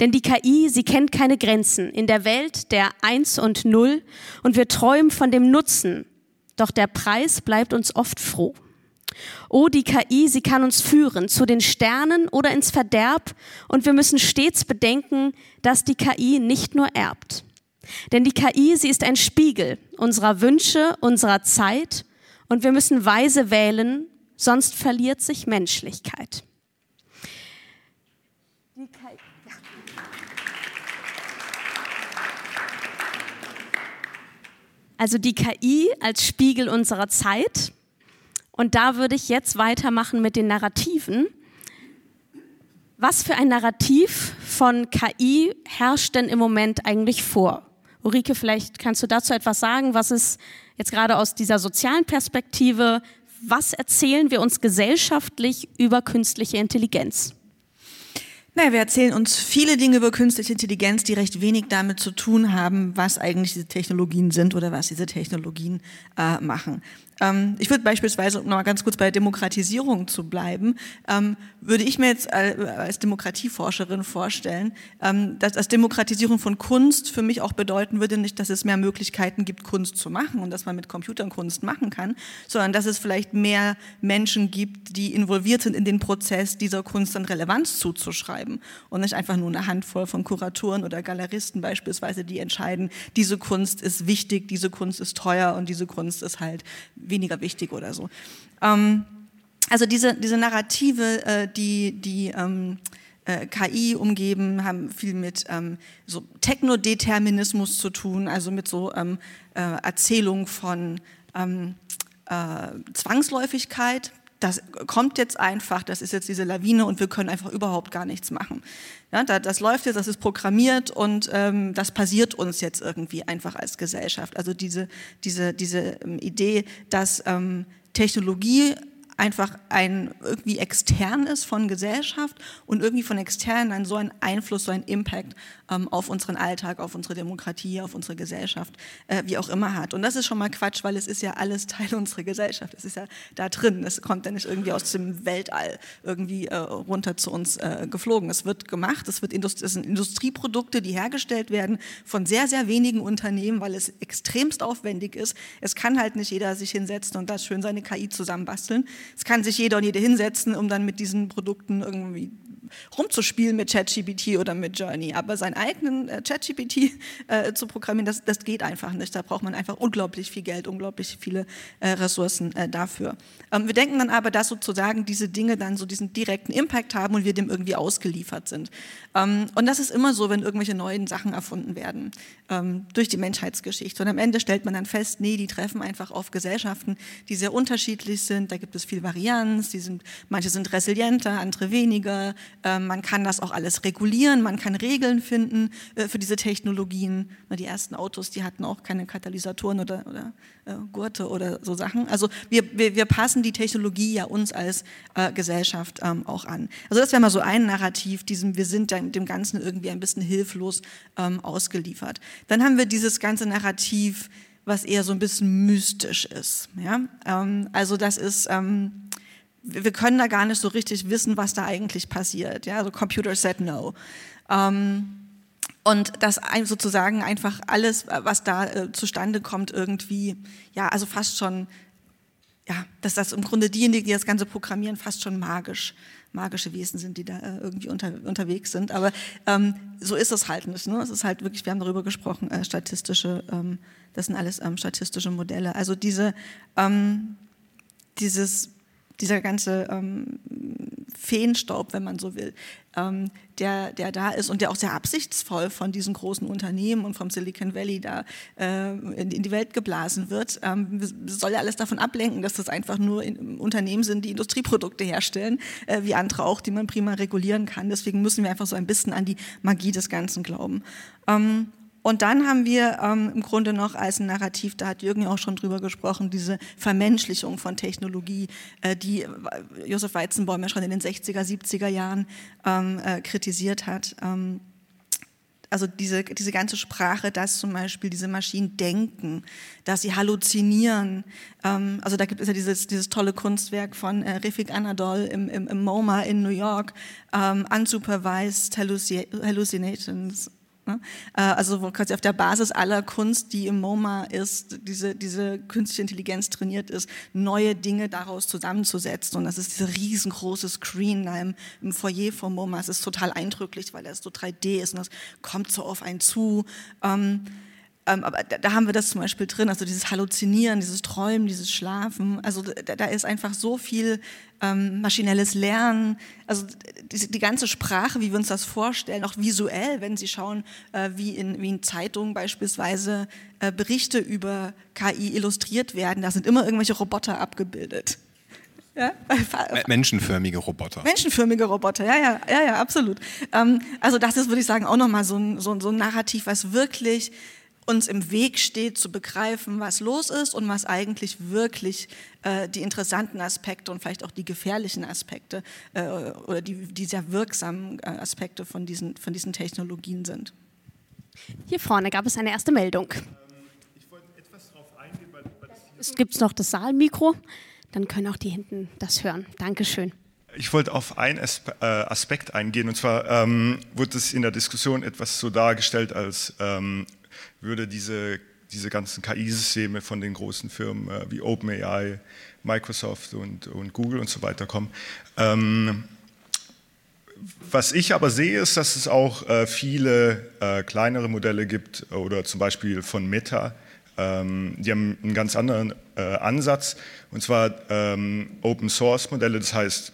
Denn die KI, sie kennt keine Grenzen in der Welt der Eins und Null und wir träumen von dem Nutzen, doch der Preis bleibt uns oft froh. Oh, die KI, sie kann uns führen zu den Sternen oder ins Verderb und wir müssen stets bedenken, dass die KI nicht nur erbt. Denn die KI, sie ist ein Spiegel unserer Wünsche, unserer Zeit und wir müssen weise wählen, sonst verliert sich Menschlichkeit. Also die KI als Spiegel unserer Zeit. Und da würde ich jetzt weitermachen mit den Narrativen. Was für ein Narrativ von KI herrscht denn im Moment eigentlich vor? Ulrike, vielleicht kannst du dazu etwas sagen. Was ist jetzt gerade aus dieser sozialen Perspektive, was erzählen wir uns gesellschaftlich über künstliche Intelligenz? Naja, wir erzählen uns viele Dinge über künstliche Intelligenz, die recht wenig damit zu tun haben, was eigentlich diese Technologien sind oder was diese Technologien äh, machen. Ähm, ich würde beispielsweise, um noch mal ganz kurz bei Demokratisierung zu bleiben, ähm, würde ich mir jetzt als Demokratieforscherin vorstellen, ähm, dass als Demokratisierung von Kunst für mich auch bedeuten würde, nicht, dass es mehr Möglichkeiten gibt, Kunst zu machen und dass man mit Computern Kunst machen kann, sondern dass es vielleicht mehr Menschen gibt, die involviert sind in den Prozess, dieser Kunst dann Relevanz zuzuschreiben vorantreiben und nicht einfach nur eine Handvoll von Kuratoren oder Galeristen beispielsweise, die entscheiden, diese Kunst ist wichtig, diese Kunst ist teuer und diese Kunst ist halt weniger wichtig oder so. Ähm, also diese, diese Narrative, äh, die, die ähm, äh, KI umgeben, haben viel mit ähm, so Technodeterminismus zu tun, also mit so ähm, äh, Erzählung von ähm, äh, Zwangsläufigkeit. Das kommt jetzt einfach, das ist jetzt diese Lawine und wir können einfach überhaupt gar nichts machen. Ja, das läuft jetzt, das ist programmiert und ähm, das passiert uns jetzt irgendwie einfach als Gesellschaft. Also diese, diese, diese ähm, Idee, dass ähm, Technologie einfach ein irgendwie extern ist von Gesellschaft und irgendwie von extern dann so einen Einfluss, so einen Impact ähm, auf unseren Alltag, auf unsere Demokratie, auf unsere Gesellschaft, äh, wie auch immer hat. Und das ist schon mal Quatsch, weil es ist ja alles Teil [LAUGHS] unserer Gesellschaft. Es ist ja da drin. Es kommt ja nicht irgendwie aus dem Weltall irgendwie äh, runter zu uns äh, geflogen. Es wird gemacht. Es, wird Indust es sind Industrieprodukte, die hergestellt werden von sehr, sehr wenigen Unternehmen, weil es extremst aufwendig ist. Es kann halt nicht jeder sich hinsetzen und da schön seine KI zusammenbasteln. Es kann sich jeder und jede hinsetzen, um dann mit diesen Produkten irgendwie rumzuspielen mit ChatGPT oder mit Journey. Aber seinen eigenen äh, ChatGPT äh, zu programmieren, das, das geht einfach nicht. Da braucht man einfach unglaublich viel Geld, unglaublich viele äh, Ressourcen äh, dafür. Ähm, wir denken dann aber, dass sozusagen diese Dinge dann so diesen direkten Impact haben und wir dem irgendwie ausgeliefert sind. Ähm, und das ist immer so, wenn irgendwelche neuen Sachen erfunden werden ähm, durch die Menschheitsgeschichte. Und am Ende stellt man dann fest, nee, die treffen einfach auf Gesellschaften, die sehr unterschiedlich sind. Da gibt es viel Varianz. Die sind, manche sind resilienter, andere weniger. Ähm, man kann das auch alles regulieren, man kann Regeln finden äh, für diese Technologien. Die ersten Autos, die hatten auch keine Katalysatoren oder, oder äh, Gurte oder so Sachen. Also wir, wir, wir passen die Technologie ja uns als äh, Gesellschaft ähm, auch an. Also das wäre mal so ein Narrativ, diesem wir sind dem Ganzen irgendwie ein bisschen hilflos ähm, ausgeliefert. Dann haben wir dieses ganze Narrativ, was eher so ein bisschen mystisch ist. Ja? Ähm, also das ist ähm, wir können da gar nicht so richtig wissen, was da eigentlich passiert. Ja, also Computer said no. Ähm, und das sozusagen einfach alles, was da äh, zustande kommt, irgendwie, ja, also fast schon, ja, dass das im Grunde diejenigen, die das Ganze programmieren, fast schon magisch, magische Wesen sind, die da äh, irgendwie unter, unterwegs sind. Aber ähm, so ist es halt nicht. Ne? Es ist halt wirklich, wir haben darüber gesprochen, äh, statistische, ähm, das sind alles ähm, statistische Modelle. Also diese, ähm, dieses dieser ganze ähm, Feenstaub, wenn man so will, ähm, der, der da ist und der auch sehr absichtsvoll von diesen großen Unternehmen und vom Silicon Valley da äh, in, in, die Welt geblasen wird, ähm, soll ja alles davon ablenken, dass das einfach nur in, Unternehmen sind, die Industrieprodukte herstellen, äh, wie andere auch, die man prima regulieren kann. Deswegen müssen wir einfach so ein bisschen an die Magie des Ganzen glauben. Ähm, und dann haben wir ähm, im Grunde noch als ein Narrativ, da hat Jürgen ja auch schon drüber gesprochen, diese Vermenschlichung von Technologie, äh, die äh, Josef Weizenbaum ja schon in den 60er, 70er Jahren ähm, äh, kritisiert hat. Ähm, also diese, diese ganze Sprache, dass zum Beispiel diese Maschinen denken, dass sie halluzinieren. Ähm, also da gibt es ja dieses, dieses tolle Kunstwerk von äh, Refik Anadol im, im, im MoMA in New York, ähm, Unsupervised Hallucinations also quasi auf der Basis aller Kunst, die im MoMA ist, diese, diese künstliche Intelligenz trainiert ist, neue Dinge daraus zusammenzusetzen. Und das ist dieser riesengroße Screen da im, im Foyer vom MoMA. Es ist total eindrücklich, weil er so 3D ist und das kommt so auf einen zu. Ähm, ähm, aber da, da, haben wir das zum Beispiel drin, also dieses Halluzinieren, dieses Träumen, dieses Schlafen. Also da, da ist einfach so viel ähm, maschinelles Lernen, also die, die, ganze Sprache, wie wir uns das vorstellen, auch visuell, wenn Sie schauen, äh, wie, in, wie in Zeitungen beispielsweise äh, Berichte über KI illustriert werden, da sind immer irgendwelche Roboter abgebildet. Ja? Menschenförmige Roboter. Menschenförmige Roboter, ja, ja, ja, ja, absolut. Ähm, also das ist, würde ich sagen, auch nochmal so ein, so, so ein Narrativ, was wirklich uns im Weg steht, zu begreifen, was los ist und was eigentlich wirklich äh, die interessanten Aspekte und vielleicht auch die gefährlichen Aspekte äh, oder die, die sehr wirksamen äh, Aspekte von diesen, von diesen Technologien sind. Hier vorne gab es eine erste Meldung. Ähm, ich wollte etwas darauf eingehen, weil, weil es gibt noch das Saalmikro, dann können auch die hinten das hören. Dankeschön. Ich wollte auf einen äh, Aspekt eingehen, und zwar ähm, wurde es in der Diskussion etwas so dargestellt, als ähm, würde diese, diese ganzen KI-Systeme von den großen Firmen äh, wie OpenAI, Microsoft und, und, Google und so weiter kommen. Ähm, was ich aber sehe, ist, dass es auch äh, viele äh, kleinere Modelle gibt oder zum Beispiel von Meta. Ähm, die haben einen ganz anderen äh, Ansatz und zwar ähm, Open Source Modelle. Das heißt,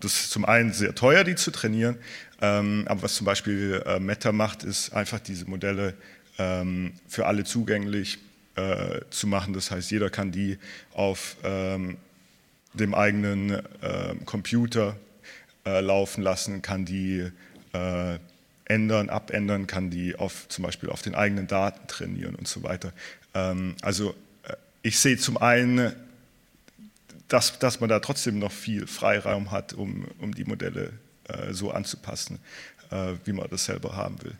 das ist zum einen sehr teuer, die zu trainieren, ähm, aber was zum Beispiel äh, Meta macht, ist einfach diese Modelle ähm, für alle zugänglich äh, zu machen. Das heißt, jeder kann die auf ähm, dem eigenen äh, Computer äh, laufen lassen, kann die äh, ändern, abändern, kann die auf, zum Beispiel auf den eigenen Daten trainieren und so weiter. Ähm, also äh, ich sehe zum einen, dass, dass man da trotzdem noch viel Freiraum hat, um, um die Modelle äh, so anzupassen, wie man das selber haben will.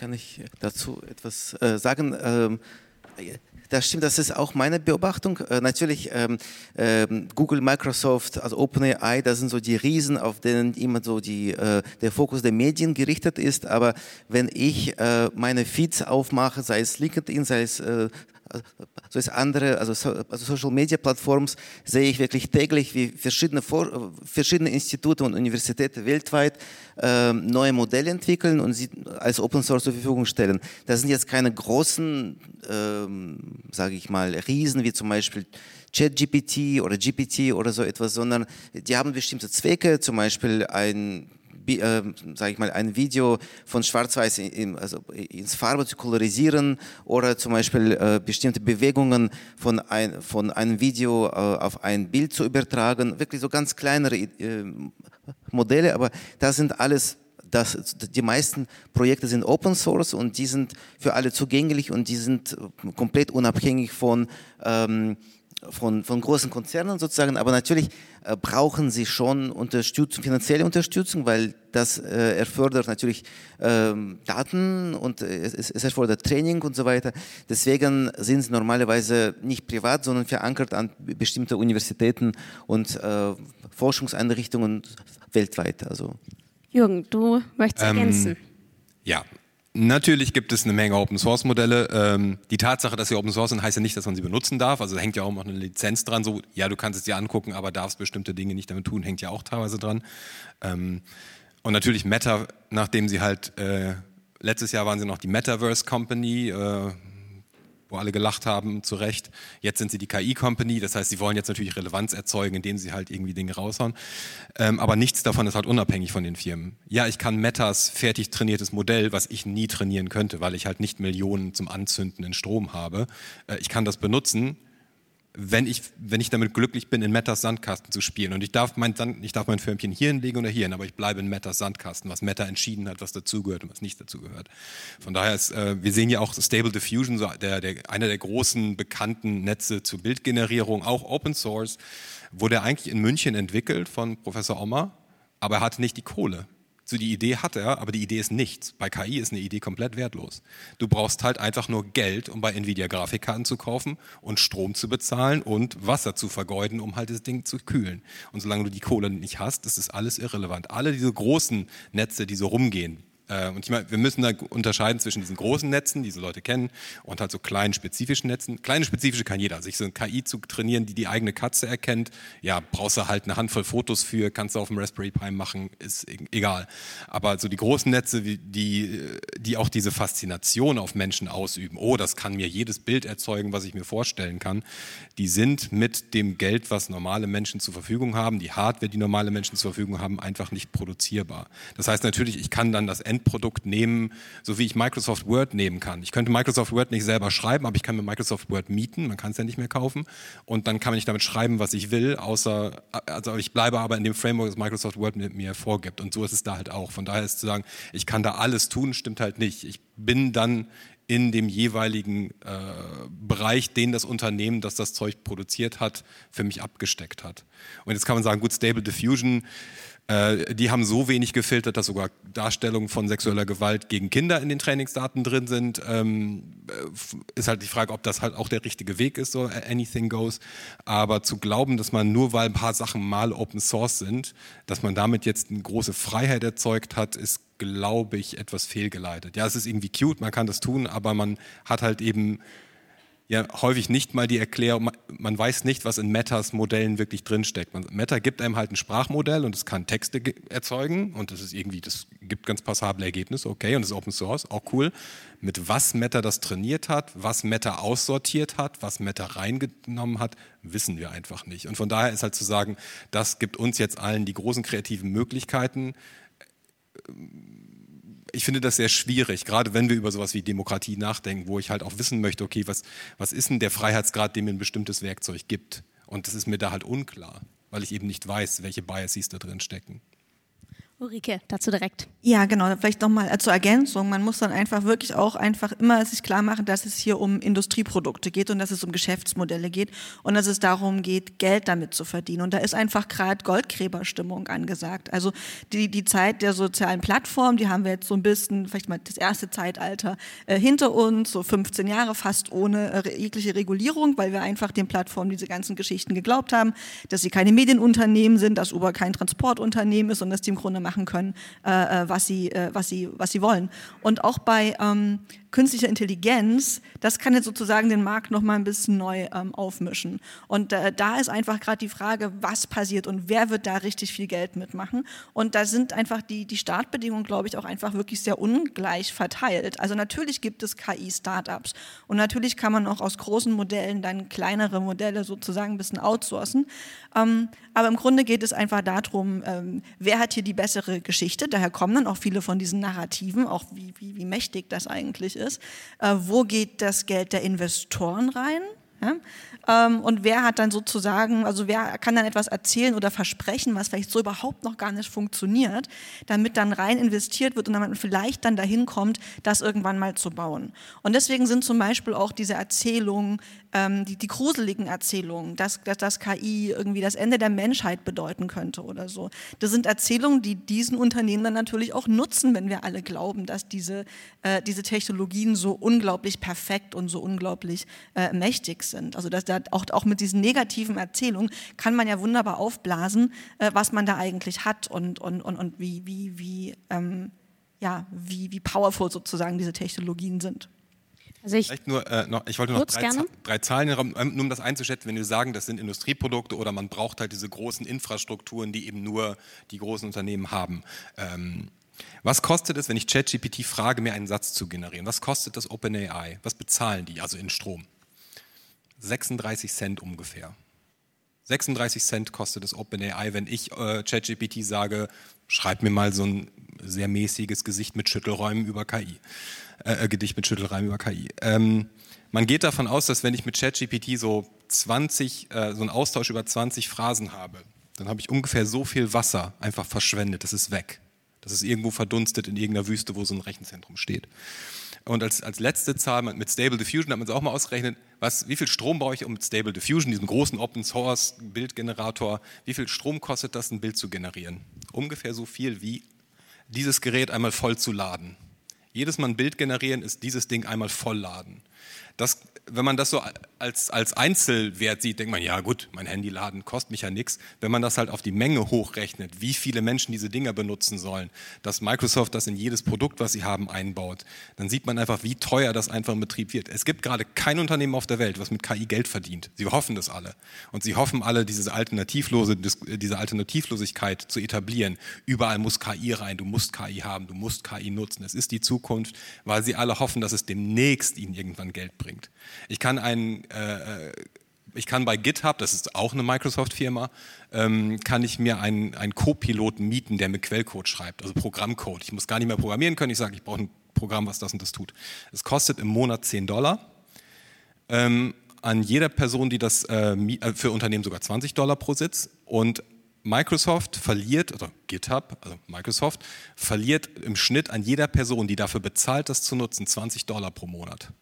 Kann ich dazu etwas äh, sagen? Ähm, das stimmt, das ist auch meine Beobachtung. Äh, natürlich ähm, ähm, Google, Microsoft, also OpenAI, das sind so die Riesen, auf denen immer so die, äh, der Fokus der Medien gerichtet ist. Aber wenn ich äh, meine Feeds aufmache, sei es LinkedIn, sei es äh, so ist andere, also, also Social Media Plattforms sehe ich wirklich täglich, wie verschiedene, Vor verschiedene Institute und Universitäten weltweit äh, neue Modelle entwickeln und sie als Open Source zur Verfügung stellen. Das sind jetzt keine großen, äh, sage ich mal, Riesen wie zum Beispiel ChatGPT oder GPT oder so etwas, sondern die haben bestimmte Zwecke, zum Beispiel ein äh, sage ich mal, ein Video von Schwarz-Weiß in, also ins Farbe zu kolorisieren oder zum Beispiel äh, bestimmte Bewegungen von, ein, von einem Video äh, auf ein Bild zu übertragen. Wirklich so ganz kleinere äh, Modelle, aber das sind alles das, die meisten Projekte sind Open Source und die sind für alle zugänglich und die sind komplett unabhängig von ähm, von, von großen Konzernen sozusagen, aber natürlich äh, brauchen sie schon Unterstützung, finanzielle Unterstützung, weil das äh, erfordert natürlich ähm, Daten und äh, es, es, erfordert Training und so weiter. Deswegen sind sie normalerweise nicht privat, sondern verankert an bestimmte Universitäten und äh, Forschungseinrichtungen weltweit. Also. Jürgen, du möchtest ähm, ergänzen. Ja, Natürlich gibt es eine Menge Open Source Modelle. Ähm, die Tatsache, dass sie Open Source sind, heißt ja nicht, dass man sie benutzen darf. Also hängt ja auch noch eine Lizenz dran. So, ja, du kannst es dir angucken, aber darfst bestimmte Dinge nicht damit tun, hängt ja auch teilweise dran. Ähm, und natürlich Meta, nachdem sie halt äh, letztes Jahr waren sie noch die Metaverse Company, äh, wo alle gelacht haben, zu Recht. Jetzt sind sie die KI-Company, das heißt, sie wollen jetzt natürlich Relevanz erzeugen, indem sie halt irgendwie Dinge raushauen. Ähm, aber nichts davon ist halt unabhängig von den Firmen. Ja, ich kann Metas fertig trainiertes Modell, was ich nie trainieren könnte, weil ich halt nicht Millionen zum Anzünden in Strom habe. Äh, ich kann das benutzen, wenn ich, wenn ich damit glücklich bin, in Metas Sandkasten zu spielen. Und ich darf mein, Sand, ich darf mein Firmchen hier hinlegen oder hierhin, aber ich bleibe in Metas Sandkasten, was Meta entschieden hat, was dazugehört und was nicht dazugehört. Von daher ist, äh, wir sehen ja auch Stable Diffusion, so der, der, einer der großen bekannten Netze zur Bildgenerierung, auch Open Source, wurde eigentlich in München entwickelt von Professor Ommer, aber er hatte nicht die Kohle. So die Idee hat er, aber die Idee ist nichts. Bei KI ist eine Idee komplett wertlos. Du brauchst halt einfach nur Geld, um bei Nvidia Grafikkarten zu kaufen und Strom zu bezahlen und Wasser zu vergeuden, um halt das Ding zu kühlen. Und solange du die Kohle nicht hast, ist das alles irrelevant. Alle diese großen Netze, die so rumgehen, und ich meine, wir müssen da unterscheiden zwischen diesen großen Netzen, die diese Leute kennen, und halt so kleinen spezifischen Netzen. Kleine spezifische kann jeder. Sich so ein KI zu trainieren, die die eigene Katze erkennt, ja, brauchst du halt eine Handvoll Fotos für, kannst du auf dem Raspberry Pi machen, ist e-, egal. Aber so die großen Netze, die, die auch diese Faszination auf Menschen ausüben, oh, das kann mir jedes Bild erzeugen, was ich mir vorstellen kann, die sind mit dem Geld, was normale Menschen zur Verfügung haben, die Hardware, die normale Menschen zur Verfügung haben, einfach nicht produzierbar. Das heißt natürlich, ich kann dann das End Endprodukt nehmen, so wie ich Microsoft Word nehmen kann. Ich könnte Microsoft Word nicht selber schreiben, aber ich kann mir Microsoft Word mieten, man kann es ja nicht mehr kaufen und dann kann ich damit schreiben, was ich will, außer, also ich bleibe aber in dem Framework, das Microsoft Word mir vorgibt und so ist es da halt auch. Von daher ist zu sagen, ich kann da alles tun, stimmt halt nicht. Ich bin dann in dem jeweiligen äh, Bereich, den das Unternehmen, das das Zeug produziert hat, für mich abgesteckt hat. Und jetzt kann man sagen, gut, Stable Diffusion äh, die haben so wenig gefiltert, dass sogar Darstellungen von sexueller Gewalt gegen Kinder in den Trainingsdaten drin sind. Ähm, äh, ist halt die Frage, ob das halt auch der richtige Weg ist, so anything goes. Aber zu glauben, dass man nur weil ein paar Sachen mal Open Source sind, dass man damit jetzt eine große Freiheit erzeugt hat, ist glaube ich, etwas fehlgeleitet. Ja, es ist irgendwie cute, man kann das tun, aber man hat halt eben ja häufig nicht mal die Erklärung, man weiß nicht, was in Metas Modellen wirklich drinsteckt. Meta gibt einem halt ein Sprachmodell und es kann Texte erzeugen und das ist irgendwie, das gibt ganz passable Ergebnisse, okay, und das ist Open Source, auch cool. Mit was Meta das trainiert hat, was Meta aussortiert hat, was Meta reingenommen hat, wissen wir einfach nicht. Und von daher ist halt zu sagen, das gibt uns jetzt allen die großen kreativen Möglichkeiten, ich finde das sehr schwierig, gerade wenn wir über sowas wie Demokratie nachdenken, wo ich halt auch wissen möchte, okay, was, was ist denn der Freiheitsgrad, dem mir ein bestimmtes Werkzeug gibt? Und das ist mir da halt unklar, weil ich eben nicht weiß, welche Biases da drin stecken. Ulrike, dazu direkt. Ja, genau. Vielleicht nochmal zur Ergänzung. Man muss dann einfach wirklich auch einfach immer sich klar machen, dass es hier um Industrieprodukte geht und dass es um Geschäftsmodelle geht und dass es darum geht, Geld damit zu verdienen. Und da ist einfach gerade Goldgräberstimmung angesagt. Also die, die Zeit der sozialen Plattform, die haben wir jetzt so ein bisschen, vielleicht mal das erste Zeitalter äh, hinter uns, so 15 Jahre fast ohne äh, jegliche Regulierung, weil wir einfach den Plattformen diese ganzen Geschichten geglaubt haben, dass sie keine Medienunternehmen sind, dass Uber kein Transportunternehmen ist und dass die im Grunde machen können, äh, äh, was, sie, äh, was, sie, was sie wollen. Und auch bei ähm, künstlicher Intelligenz, das kann jetzt sozusagen den Markt noch mal ein bisschen neu ähm, aufmischen. Und äh, da ist einfach gerade die Frage, was passiert und wer wird da richtig viel Geld mitmachen. Und da sind einfach die, die Startbedingungen, glaube ich, auch einfach wirklich sehr ungleich verteilt. Also natürlich gibt es KI-Startups und natürlich kann man auch aus großen Modellen dann kleinere Modelle sozusagen ein bisschen outsourcen. Ähm, aber im Grunde geht es einfach darum, ähm, wer hat hier die bessere Geschichte. Daher kommen dann auch viele von diesen Narrativen, auch wie, wie, wie mächtig das eigentlich ist. Äh, wo geht das Geld der Investoren rein? Ja? Ähm, und wer hat dann sozusagen, also wer kann dann etwas erzählen oder versprechen, was vielleicht so überhaupt noch gar nicht funktioniert, damit dann rein investiert wird und damit man vielleicht dann dahin kommt, das irgendwann mal zu bauen. Und deswegen sind zum Beispiel auch diese Erzählungen, ähm, die, die gruseligen Erzählungen, dass, dass das KI irgendwie das Ende der Menschheit bedeuten könnte oder so. Das sind Erzählungen, die diesen Unternehmen dann natürlich auch nutzen, wenn wir alle glauben, dass diese, äh, diese Technologien so unglaublich perfekt und so unglaublich äh, mächtig sind. Also dass da auch, auch mit diesen negativen Erzählungen kann man ja wunderbar aufblasen, äh, was man da eigentlich hat und, und, und, und wie, wie, wie, ähm, ja, wie, wie powerful sozusagen diese Technologien sind. Also ich, Vielleicht nur, äh, noch, ich wollte noch drei, drei, Zahlen, ähm, nur um das einzuschätzen, wenn wir sagen, das sind Industrieprodukte oder man braucht halt diese großen Infrastrukturen, die eben nur die großen Unternehmen haben. Ähm, was kostet es, wenn ich ChatGPT frage, mir einen Satz zu generieren? Was kostet das OpenAI? Was bezahlen die, also in Strom? 36 Cent ungefähr. 36 Cent kostet das OpenAI, wenn ich äh, ChatGPT sage, schreib mir mal so ein sehr mäßiges Gesicht mit Schüttelräumen über KI. Äh, äh, Gedicht mit Schüttelräumen über KI. Ähm, man geht davon aus, dass wenn ich mit ChatGPT so 20, äh, so einen Austausch über 20 Phrasen habe, dann habe ich ungefähr so viel Wasser einfach verschwendet, das ist weg. Das ist irgendwo verdunstet in irgendeiner Wüste, wo so ein Rechenzentrum steht. Und als, als letzte Zahl mit Stable Diffusion hat man es auch mal ausgerechnet, was, wie viel Strom brauche ich, um mit Stable Diffusion, diesem großen Open Source Bildgenerator, wie viel Strom kostet das, ein Bild zu generieren? Ungefähr so viel wie dieses Gerät einmal voll zu laden. Jedes Mal ein Bild generieren ist dieses Ding einmal voll laden. Das wenn man das so als, als Einzelwert sieht, denkt man, ja gut, mein Handy laden kostet mich ja nichts. Wenn man das halt auf die Menge hochrechnet, wie viele Menschen diese Dinger benutzen sollen, dass Microsoft das in jedes Produkt, was sie haben, einbaut, dann sieht man einfach, wie teuer das einfach im Betrieb wird. Es gibt gerade kein Unternehmen auf der Welt, was mit KI Geld verdient. Sie hoffen das alle. Und sie hoffen alle, diese, Alternativlose, diese Alternativlosigkeit zu etablieren. Überall muss KI rein, du musst KI haben, du musst KI nutzen. Es ist die Zukunft, weil sie alle hoffen, dass es demnächst ihnen irgendwann Geld bringt. Ich kann einen, äh, äh, ich kann bei GitHub, das ist auch eine Microsoft-Firma, ähm, kann ich mir einen, einen Co-Piloten mieten, der mir Quellcode schreibt, also Programmcode. Ich muss gar nicht mehr programmieren können, ich sage, ich brauche ein Programm, was das und das tut. Es kostet im Monat 10 Dollar. Ähm, an jeder Person, die das äh, äh für Unternehmen sogar 20 Dollar pro Sitz und Microsoft verliert, oder GitHub, also Microsoft, verliert im Schnitt an jeder Person, die dafür bezahlt, das zu nutzen, 20 Dollar pro Monat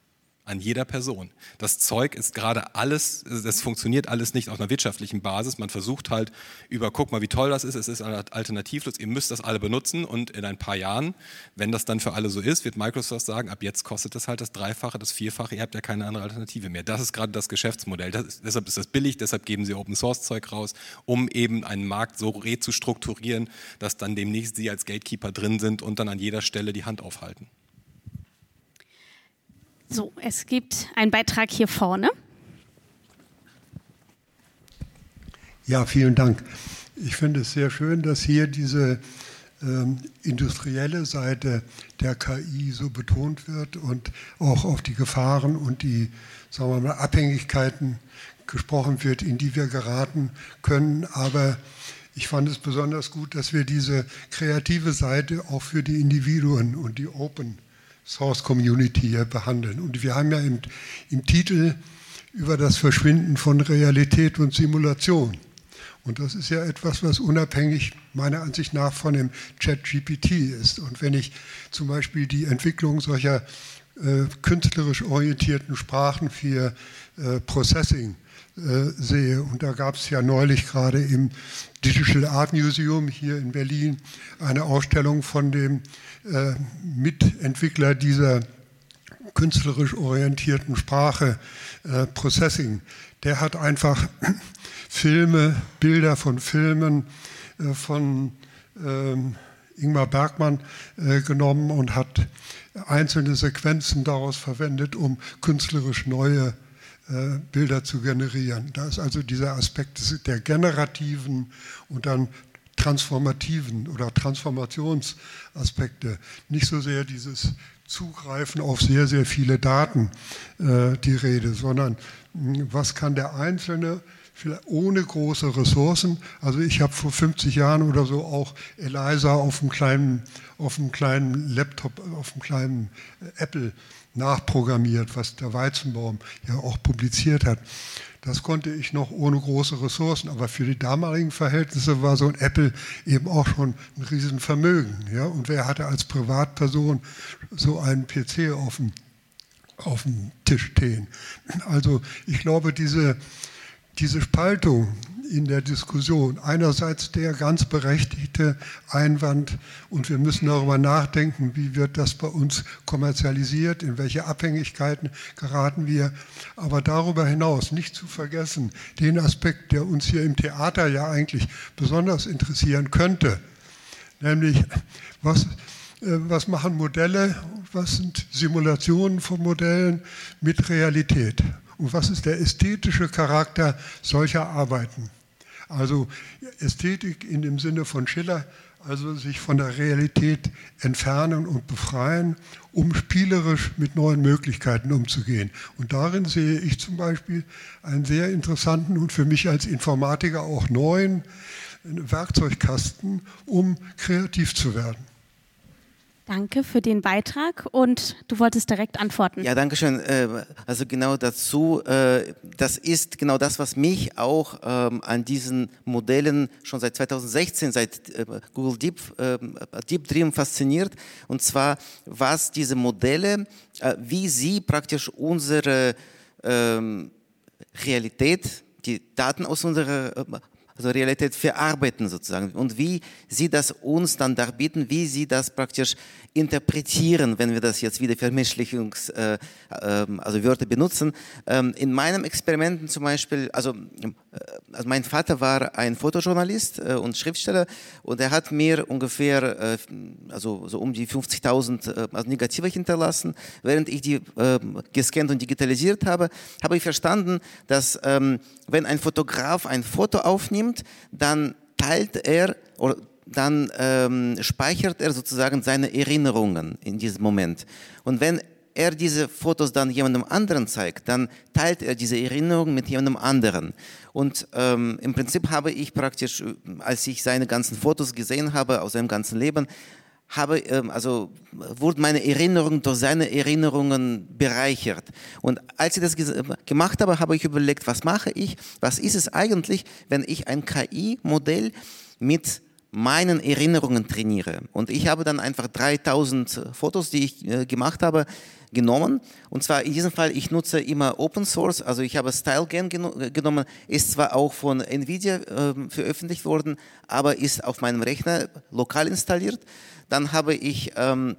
an jeder Person. Das Zeug ist gerade alles, das funktioniert alles nicht auf einer wirtschaftlichen Basis. Man versucht halt über, guck mal, wie toll das ist, es ist alternativlos, ihr müsst das alle benutzen und in ein paar Jahren, wenn das dann für alle so ist, wird Microsoft sagen, ab jetzt kostet das halt das Dreifache, das Vierfache, ihr habt ja keine andere Alternative mehr. Das ist gerade das Geschäftsmodell. Das ist, deshalb ist das billig, deshalb geben sie Open Source Zeug raus, um eben einen Markt so rezustrukturieren, dass dann demnächst sie als Gatekeeper drin sind und dann an jeder Stelle die Hand aufhalten. So, es gibt einen Beitrag hier vorne. Ja, vielen Dank. Ich finde es sehr schön, dass hier diese ähm, industrielle Seite der KI so betont wird und auch auf die Gefahren und die sagen wir mal, Abhängigkeiten gesprochen wird, in die wir geraten können. Aber ich fand es besonders gut, dass wir diese kreative Seite auch für die Individuen und die Open Source Community hier behandeln. Und wir haben ja im, im Titel über das Verschwinden von Realität und Simulation und das ist ja etwas, was unabhängig meiner Ansicht nach von dem Chat-GPT ist. Und wenn ich zum Beispiel die Entwicklung solcher äh, künstlerisch orientierten Sprachen für äh, Processing äh, sehe, und da gab es ja neulich gerade im Digital Art Museum hier in Berlin eine Ausstellung von dem äh, Mitentwickler dieser künstlerisch orientierten Sprache äh, Processing. Der hat einfach [CLEARS THROAT] Filme, Bilder von Filmen äh, von ähm, Ingmar Bergmann äh, genommen und hat einzelne Sequenzen daraus verwendet, um künstlerisch neue Bilder zu generieren. Da ist also dieser Aspekt der generativen und dann transformativen oder Transformationsaspekte, nicht so sehr dieses Zugreifen auf sehr, sehr viele Daten äh, die Rede, sondern hm, was kann der Einzelne ohne große Ressourcen. Also ich habe vor 50 Jahren oder so auch Eliza auf einem kleinen, auf einem kleinen Laptop, auf einem kleinen äh, Apple nachprogrammiert, was der Weizenbaum ja auch publiziert hat. Das konnte ich noch ohne große Ressourcen, aber für die damaligen Verhältnisse war so ein Apple eben auch schon ein Riesenvermögen. Ja? Und wer hatte als Privatperson so einen PC auf dem, auf dem Tisch stehen? Also ich glaube, diese, diese Spaltung in der Diskussion, einerseits der ganz berechtigte Einwand, und wir müssen darüber nachdenken, wie wird das bei uns kommerzialisiert, in welche Abhängigkeiten geraten wir, aber darüber hinaus nicht zu vergessen, den Aspekt, der uns hier im Theater ja eigentlich besonders interessieren könnte, nämlich was, äh, was machen Modelle, was sind Simulationen von Modellen mit Realität? Und was ist der ästhetische Charakter solcher Arbeiten. Also Ästhetik in dem Sinne von Schiller, also sich von der Realität entfernen und befreien, um spielerisch mit neuen Möglichkeiten umzugehen. Und darin sehe ich zum Beispiel einen sehr interessanten und für mich als Informatiker auch neuen Werkzeugkasten, um kreativ zu werden. Danke für den Beitrag und du wolltest direkt antworten. Ja, danke schön. Äh, also genau dazu, äh, das ist genau das, was mich auch ähm, an diesen Modellen schon seit 2016, seit äh, Google Deep, Deep Dream fasziniert. Und zwar, was diese Modelle, wie sie praktisch unsere ähm, Realität, die Daten aus unserer also Realität verarbeiten sozusagen und wie sie das uns dann darbieten, wie sie das praktisch interpretieren, wenn wir das jetzt wieder Vermischlichungs, äh, äh, also Wörter benutzen. Ähm, in meinem Experimenten zum Beispiel, also, äh, also mein Vater war ein Fotojournalist äh, und Schriftsteller und er hat mir ungefähr äh, also so um die 50.000 äh, also Negative hinterlassen. Während ich die gescannt und digitalisiert habe, habe ich verstanden, dass ähm, wenn ein Fotograf ein Foto aufnimmt nimmt, dann teilt er oder dann ähm, speichert er sozusagen seine Erinnerungen in diesem Moment. Und wenn er diese Fotos dann jemandem anderen zeigt, dann teilt er diese Erinnerungen mit jemandem anderen. Und ähm, im Prinzip habe ich praktisch, als ich seine ganzen Fotos gesehen habe aus seinem ganzen Leben, habe, ähm, also wurde meine Erinnerung durch seine Erinnerungen bereichert. Und als ich das gemacht habe, habe ich überlegt, was mache ich? Was ist es eigentlich, wenn ich ein KI-Modell mit meinen Erinnerungen trainiere? Und ich habe dann einfach 3000 Fotos, die ich äh, gemacht habe, genommen. Und zwar in diesem Fall, ich nutze immer Open Source, also ich habe StyleGAN genommen, ist zwar auch von NVIDIA äh, veröffentlicht worden, aber ist auf meinem Rechner lokal installiert. Dann habe ich ähm,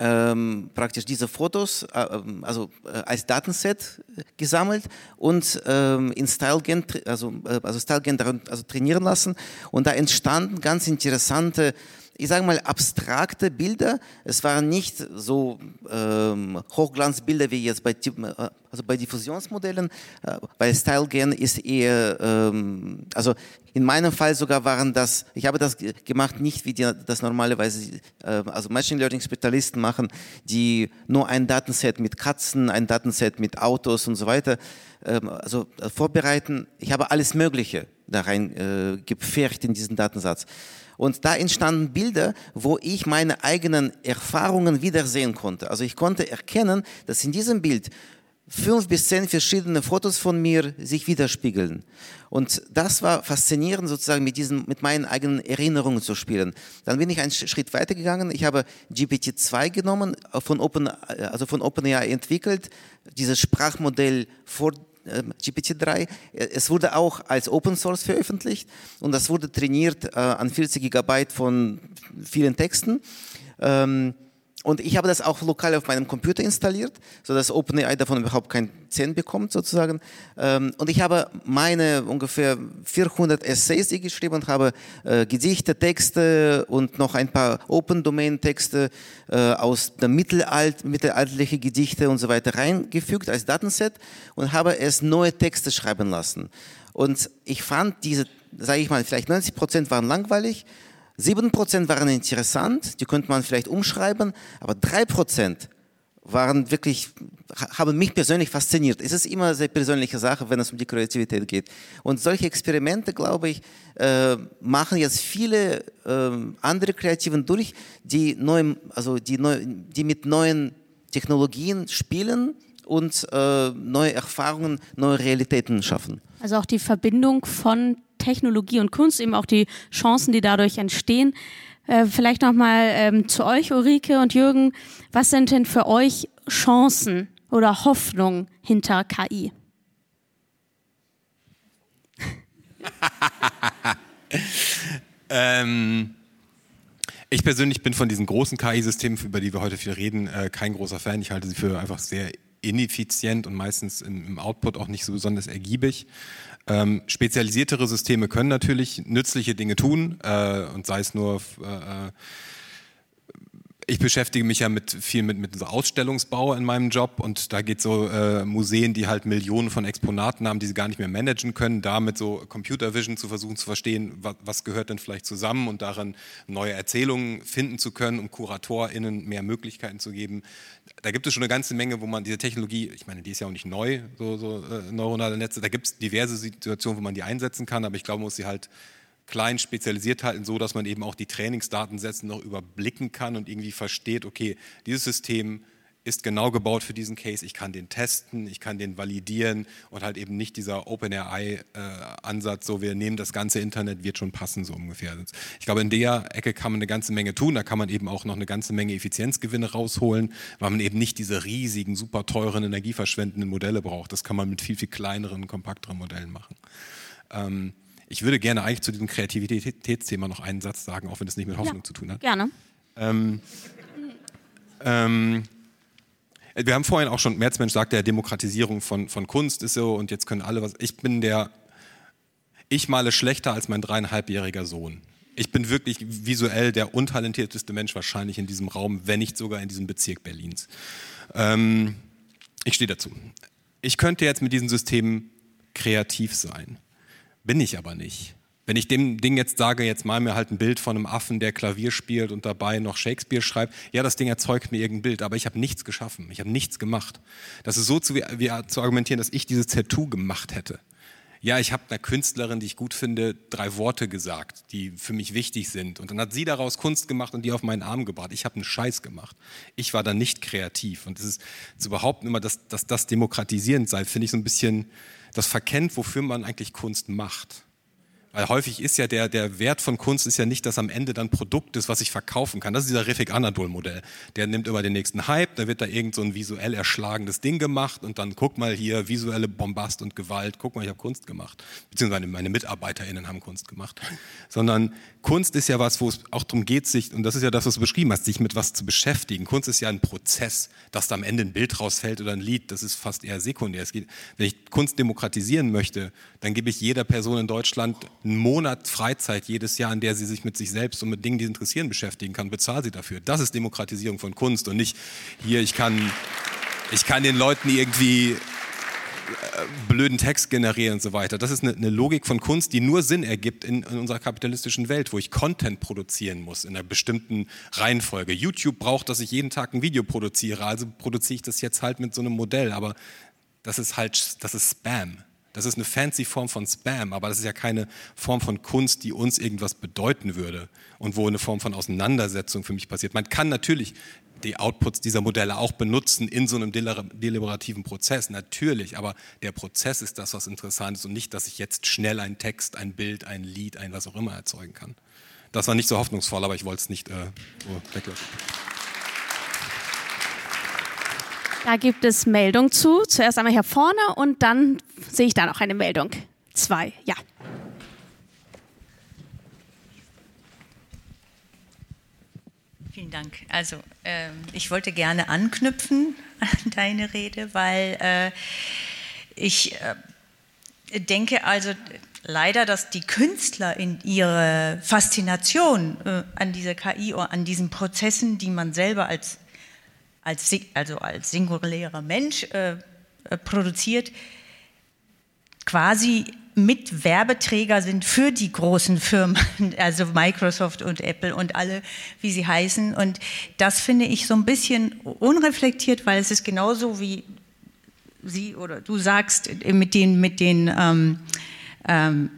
ähm, praktisch diese Fotos äh, ähm, also äh, als Datenset gesammelt und ähm, in StyleGAN, also, äh, also StyleGAN darin, also trainieren lassen. Und da entstanden ganz interessante ich sage mal, abstrakte Bilder. Es waren nicht so ähm, Hochglanzbilder wie jetzt bei, äh, also bei Diffusionsmodellen. Äh, bei StyleGAN ist eher, ähm, also in meinem Fall sogar waren das, ich habe das gemacht nicht wie die, das normalerweise, äh, also Machine Learning Spezialisten machen, die nur ein Datenset mit Katzen, ein Datenset mit Autos und so weiter, ähm, also äh, vorbereiten. Ich habe alles Mögliche da rein äh, gepfercht in diesen Datensatz. Und da entstanden Bilder, wo ich meine eigenen Erfahrungen wiedersehen konnte. Also ich konnte erkennen, dass in diesem Bild fünf bis zehn verschiedene Fotos von mir sich widerspiegeln. Und das war faszinierend, sozusagen mit diesen, mit meinen eigenen Erinnerungen zu spielen. Dann bin ich einen Schritt weitergegangen. Ich habe GPT-2 genommen, von Open, also von OpenAI entwickelt, dieses Sprachmodell vor ähm, GPT-3. Es wurde auch als Open Source veröffentlicht und das wurde trainiert äh, an 40 Gigabyte von vielen Texten. Ähm, und ich habe das auch lokal auf meinem Computer installiert, sodass OpenAI davon überhaupt keinen Cent bekommt sozusagen. Ähm, und ich habe meine ungefähr 400 Essays geschrieben und habe äh, Gedichte, Texte und noch ein paar Open-Domain-Texte äh, aus der Mittelalt, mittelalterlichen Gedichte und so weiter reingefügt als Datenset und habe es neue Texte schreiben lassen. Und ich fand diese, sage ich mal, vielleicht 90 Prozent waren langweilig 7% waren interessant, die könnte man vielleicht umschreiben, aber 3% waren wirklich, haben mich persönlich fasziniert. Es ist immer eine sehr persönliche Sache, wenn es um die Kreativität geht. Und solche Experimente, glaube ich, äh, machen jetzt viele äh, andere Kreativen durch, die, neu, also die, neu, die mit neuen Technologien spielen und äh, neue Erfahrungen, neue Realitäten schaffen. Also auch die Verbindung von Technologie und Kunst, eben auch die Chancen, die dadurch entstehen. Äh, vielleicht nochmal ähm, zu euch, Ulrike und Jürgen. Was sind denn für euch Chancen oder Hoffnungen hinter KI? [LAUGHS] ähm, ich persönlich bin von diesen großen KI-Systemen, über die wir heute viel reden, äh, kein großer Fan. Ich halte sie für einfach sehr ineffizient und meistens im, im Output auch nicht so besonders ergiebig. Ähm, spezialisiertere Systeme können natürlich nützliche Dinge tun äh, und sei es nur äh, äh ich beschäftige mich ja mit viel mit, mit so Ausstellungsbau in meinem Job und da geht so äh, Museen, die halt Millionen von Exponaten haben, die sie gar nicht mehr managen können, da mit so Computer Vision zu versuchen zu verstehen, was, was gehört denn vielleicht zusammen und darin neue Erzählungen finden zu können, um KuratorInnen mehr Möglichkeiten zu geben. Da gibt es schon eine ganze Menge, wo man diese Technologie, ich meine, die ist ja auch nicht neu, so, so äh, neuronale Netze, da gibt es diverse Situationen, wo man die einsetzen kann, aber ich glaube, man muss sie halt klein spezialisiert halten, so dass man eben auch die Trainingsdatensätze noch überblicken kann und irgendwie versteht, okay, dieses System ist genau gebaut für diesen Case, ich kann den testen, ich kann den validieren und halt eben nicht dieser OpenAI-Ansatz, so wir nehmen das ganze Internet, wird schon passen, so ungefähr. Ich glaube, in der Ecke kann man eine ganze Menge tun, da kann man eben auch noch eine ganze Menge Effizienzgewinne rausholen, weil man eben nicht diese riesigen, super teuren, energieverschwendenden Modelle braucht. Das kann man mit viel, viel kleineren, kompakteren Modellen machen. Ähm, ich würde gerne eigentlich zu diesem Kreativitätsthema noch einen Satz sagen, auch wenn es nicht mit Hoffnung ja, zu tun hat. Gerne. Ähm, ähm, wir haben vorhin auch schon, Merzmensch sagte ja, Demokratisierung von, von Kunst ist so und jetzt können alle was. Ich bin der, ich male schlechter als mein dreieinhalbjähriger Sohn. Ich bin wirklich visuell der untalentierteste Mensch wahrscheinlich in diesem Raum, wenn nicht sogar in diesem Bezirk Berlins. Ähm, ich stehe dazu. Ich könnte jetzt mit diesen Systemen kreativ sein. Bin ich aber nicht. Wenn ich dem Ding jetzt sage, jetzt mal mir halt ein Bild von einem Affen, der Klavier spielt und dabei noch Shakespeare schreibt, ja, das Ding erzeugt mir irgendein Bild, aber ich habe nichts geschaffen, ich habe nichts gemacht. Das ist so zu, wie, zu argumentieren, dass ich dieses Tattoo gemacht hätte. Ja, ich habe einer Künstlerin, die ich gut finde, drei Worte gesagt, die für mich wichtig sind. Und dann hat sie daraus Kunst gemacht und die auf meinen Arm gebracht. Ich habe einen Scheiß gemacht. Ich war da nicht kreativ. Und es ist zu behaupten immer, dass, dass das demokratisierend sei, finde ich so ein bisschen das verkennt, wofür man eigentlich Kunst macht. Weil häufig ist ja der, der Wert von Kunst ist ja nicht, dass am Ende dann Produkt ist, was ich verkaufen kann. Das ist dieser Refik Anadol-Modell. Der nimmt immer den nächsten Hype, da wird da irgend so ein visuell erschlagendes Ding gemacht und dann guck mal hier, visuelle Bombast und Gewalt, guck mal, ich habe Kunst gemacht. Beziehungsweise meine MitarbeiterInnen haben Kunst gemacht. Sondern Kunst ist ja was, wo es auch darum geht, sich, und das ist ja das, was du beschrieben hast, sich mit was zu beschäftigen. Kunst ist ja ein Prozess, dass da am Ende ein Bild rausfällt oder ein Lied, das ist fast eher sekundär. Es geht, wenn ich Kunst demokratisieren möchte, dann gebe ich jeder Person in Deutschland einen Monat Freizeit jedes Jahr, in der sie sich mit sich selbst und mit Dingen, die sie interessieren, beschäftigen kann, bezahl sie dafür. Das ist Demokratisierung von Kunst und nicht hier, ich kann, ich kann den Leuten irgendwie blöden Text generieren und so weiter. Das ist eine, eine Logik von Kunst, die nur Sinn ergibt in, in, unserer kapitalistischen Welt, wo ich Content produzieren muss in einer bestimmten Reihenfolge. YouTube braucht, dass ich jeden Tag ein Video produziere, also produziere ich das jetzt halt mit so einem Modell, aber das ist halt, das ist Spam. Das ist eine fancy Form von Spam, aber das ist ja keine Form von Kunst, die uns irgendwas bedeuten würde und wo eine Form von Auseinandersetzung für mich passiert. Man kann natürlich die Outputs dieser Modelle auch benutzen in so einem deliberativen Prozess, natürlich, aber der Prozess ist das, was interessant ist und nicht, dass ich jetzt schnell einen Text, ein Bild, ein Lied, ein was auch immer erzeugen kann. Das war nicht so hoffnungsvoll, aber ich wollte es nicht äh, weglassen. Da gibt es Meldung zu. Zuerst einmal hier vorne und dann sehe ich da noch eine Meldung. Zwei, ja. Vielen Dank. Also äh, ich wollte gerne anknüpfen [LAUGHS] an deine Rede, weil äh, ich äh, denke also leider, dass die Künstler in ihrer Faszination äh, an dieser KI oder an diesen Prozessen, die man selber als, als, also als singulärer Mensch äh, äh, produziert, quasi mit Werbeträger sind für die großen Firmen, [LAUGHS] also Microsoft und Apple und alle, wie sie heißen. Und das finde ich so ein bisschen unreflektiert, weil es ist genauso wie Sie oder du sagst mit den, mit den ähm, ähm,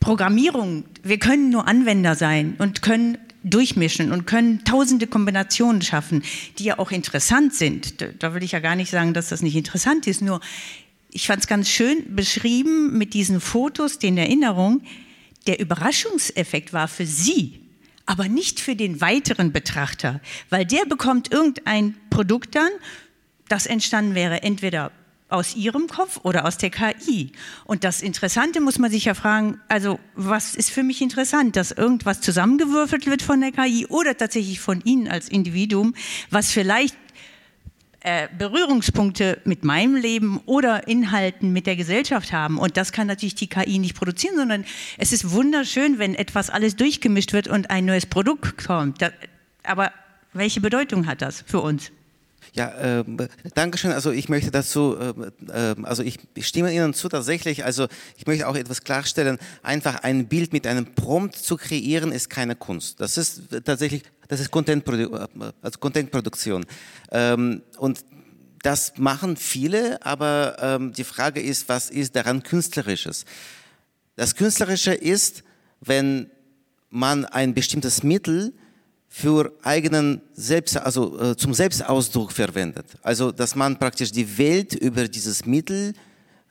Programmierungen. Wir können nur Anwender sein und können durchmischen und können tausende Kombinationen schaffen, die ja auch interessant sind. Da will ich ja gar nicht sagen, dass das nicht interessant ist, nur ich fand es ganz schön beschrieben mit diesen Fotos, den Erinnerungen. Der Überraschungseffekt war für Sie, aber nicht für den weiteren Betrachter, weil der bekommt irgendein Produkt dann, das entstanden wäre entweder aus Ihrem Kopf oder aus der KI. Und das Interessante muss man sich ja fragen, also was ist für mich interessant, dass irgendwas zusammengewürfelt wird von der KI oder tatsächlich von Ihnen als Individuum, was vielleicht äh, Berührungspunkte mit meinem Leben oder Inhalten mit der Gesellschaft haben. Und das kann natürlich die KI nicht produzieren, sondern es ist wunderschön, wenn etwas alles durchgemischt wird und ein neues Produkt kommt. Aber welche Bedeutung hat das für uns? Ja, äh, danke schön. Also ich möchte dazu, äh, äh, also ich stimme Ihnen zu tatsächlich. Also ich möchte auch etwas klarstellen. Einfach ein Bild mit einem Prompt zu kreieren, ist keine Kunst. Das ist tatsächlich, das ist Content-Produktion. Äh, also Content ähm, und das machen viele, aber ähm, die Frage ist, was ist daran Künstlerisches? Das Künstlerische ist, wenn man ein bestimmtes Mittel für eigenen Selbst, also äh, zum Selbstausdruck verwendet. Also, dass man praktisch die Welt über dieses Mittel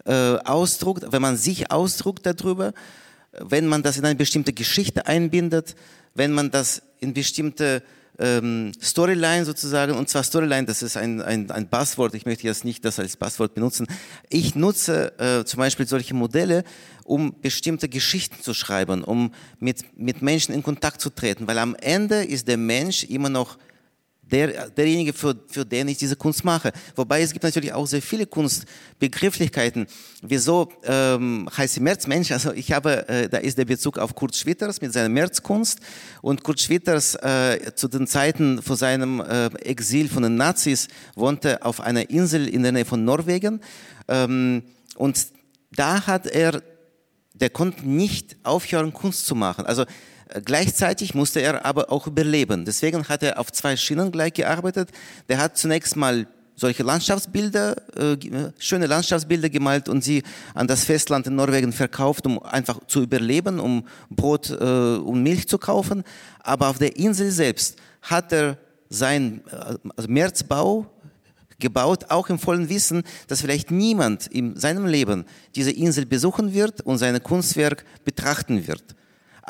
äh, ausdruckt, wenn man sich ausdruckt darüber, wenn man das in eine bestimmte Geschichte einbindet, wenn man das in bestimmte ähm, Storyline sozusagen, und zwar Storyline, das ist ein, ein, ein Buzzword, ich möchte jetzt nicht das als Buzzword benutzen. Ich nutze äh, zum Beispiel solche Modelle, um bestimmte Geschichten zu schreiben, um mit, mit Menschen in Kontakt zu treten, weil am Ende ist der Mensch immer noch der, derjenige, für, für den ich diese Kunst mache. Wobei es gibt natürlich auch sehr viele Kunstbegrifflichkeiten. Wieso ähm, heißt sie Märzmensch? Also ich habe, äh, da ist der Bezug auf Kurt Schwitters mit seiner Märzkunst. Und Kurt Schwitters äh, zu den Zeiten vor seinem äh, Exil von den Nazis wohnte auf einer Insel in der Nähe von Norwegen. Ähm, und da hat er, der konnte nicht aufhören, Kunst zu machen. Also Gleichzeitig musste er aber auch überleben. Deswegen hat er auf zwei Schienen gleich gearbeitet. Der hat zunächst mal solche Landschaftsbilder, äh, schöne Landschaftsbilder gemalt und sie an das Festland in Norwegen verkauft, um einfach zu überleben, um Brot äh, und Milch zu kaufen. Aber auf der Insel selbst hat er sein äh, also Märzbau gebaut, auch im vollen Wissen, dass vielleicht niemand in seinem Leben diese Insel besuchen wird und sein Kunstwerk betrachten wird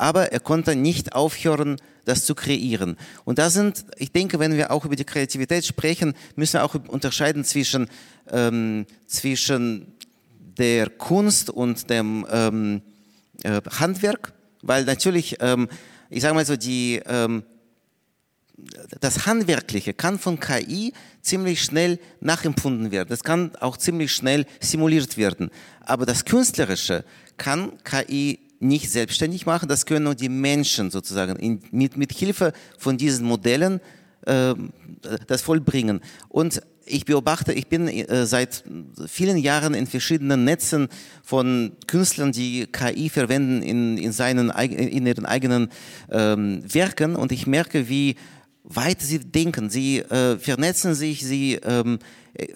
aber er konnte nicht aufhören, das zu kreieren. Und da sind, ich denke, wenn wir auch über die Kreativität sprechen, müssen wir auch unterscheiden zwischen, ähm, zwischen der Kunst und dem ähm, äh, Handwerk, weil natürlich, ähm, ich sage mal so, die, ähm, das Handwerkliche kann von KI ziemlich schnell nachempfunden werden. Das kann auch ziemlich schnell simuliert werden. Aber das Künstlerische kann KI nicht selbstständig machen, das können nur die Menschen sozusagen in, mit, mit Hilfe von diesen Modellen äh, das vollbringen. Und ich beobachte, ich bin äh, seit vielen Jahren in verschiedenen Netzen von Künstlern, die KI verwenden in, in, seinen, in ihren eigenen ähm, Werken und ich merke, wie weit sie denken. Sie äh, vernetzen sich, sie ähm, äh,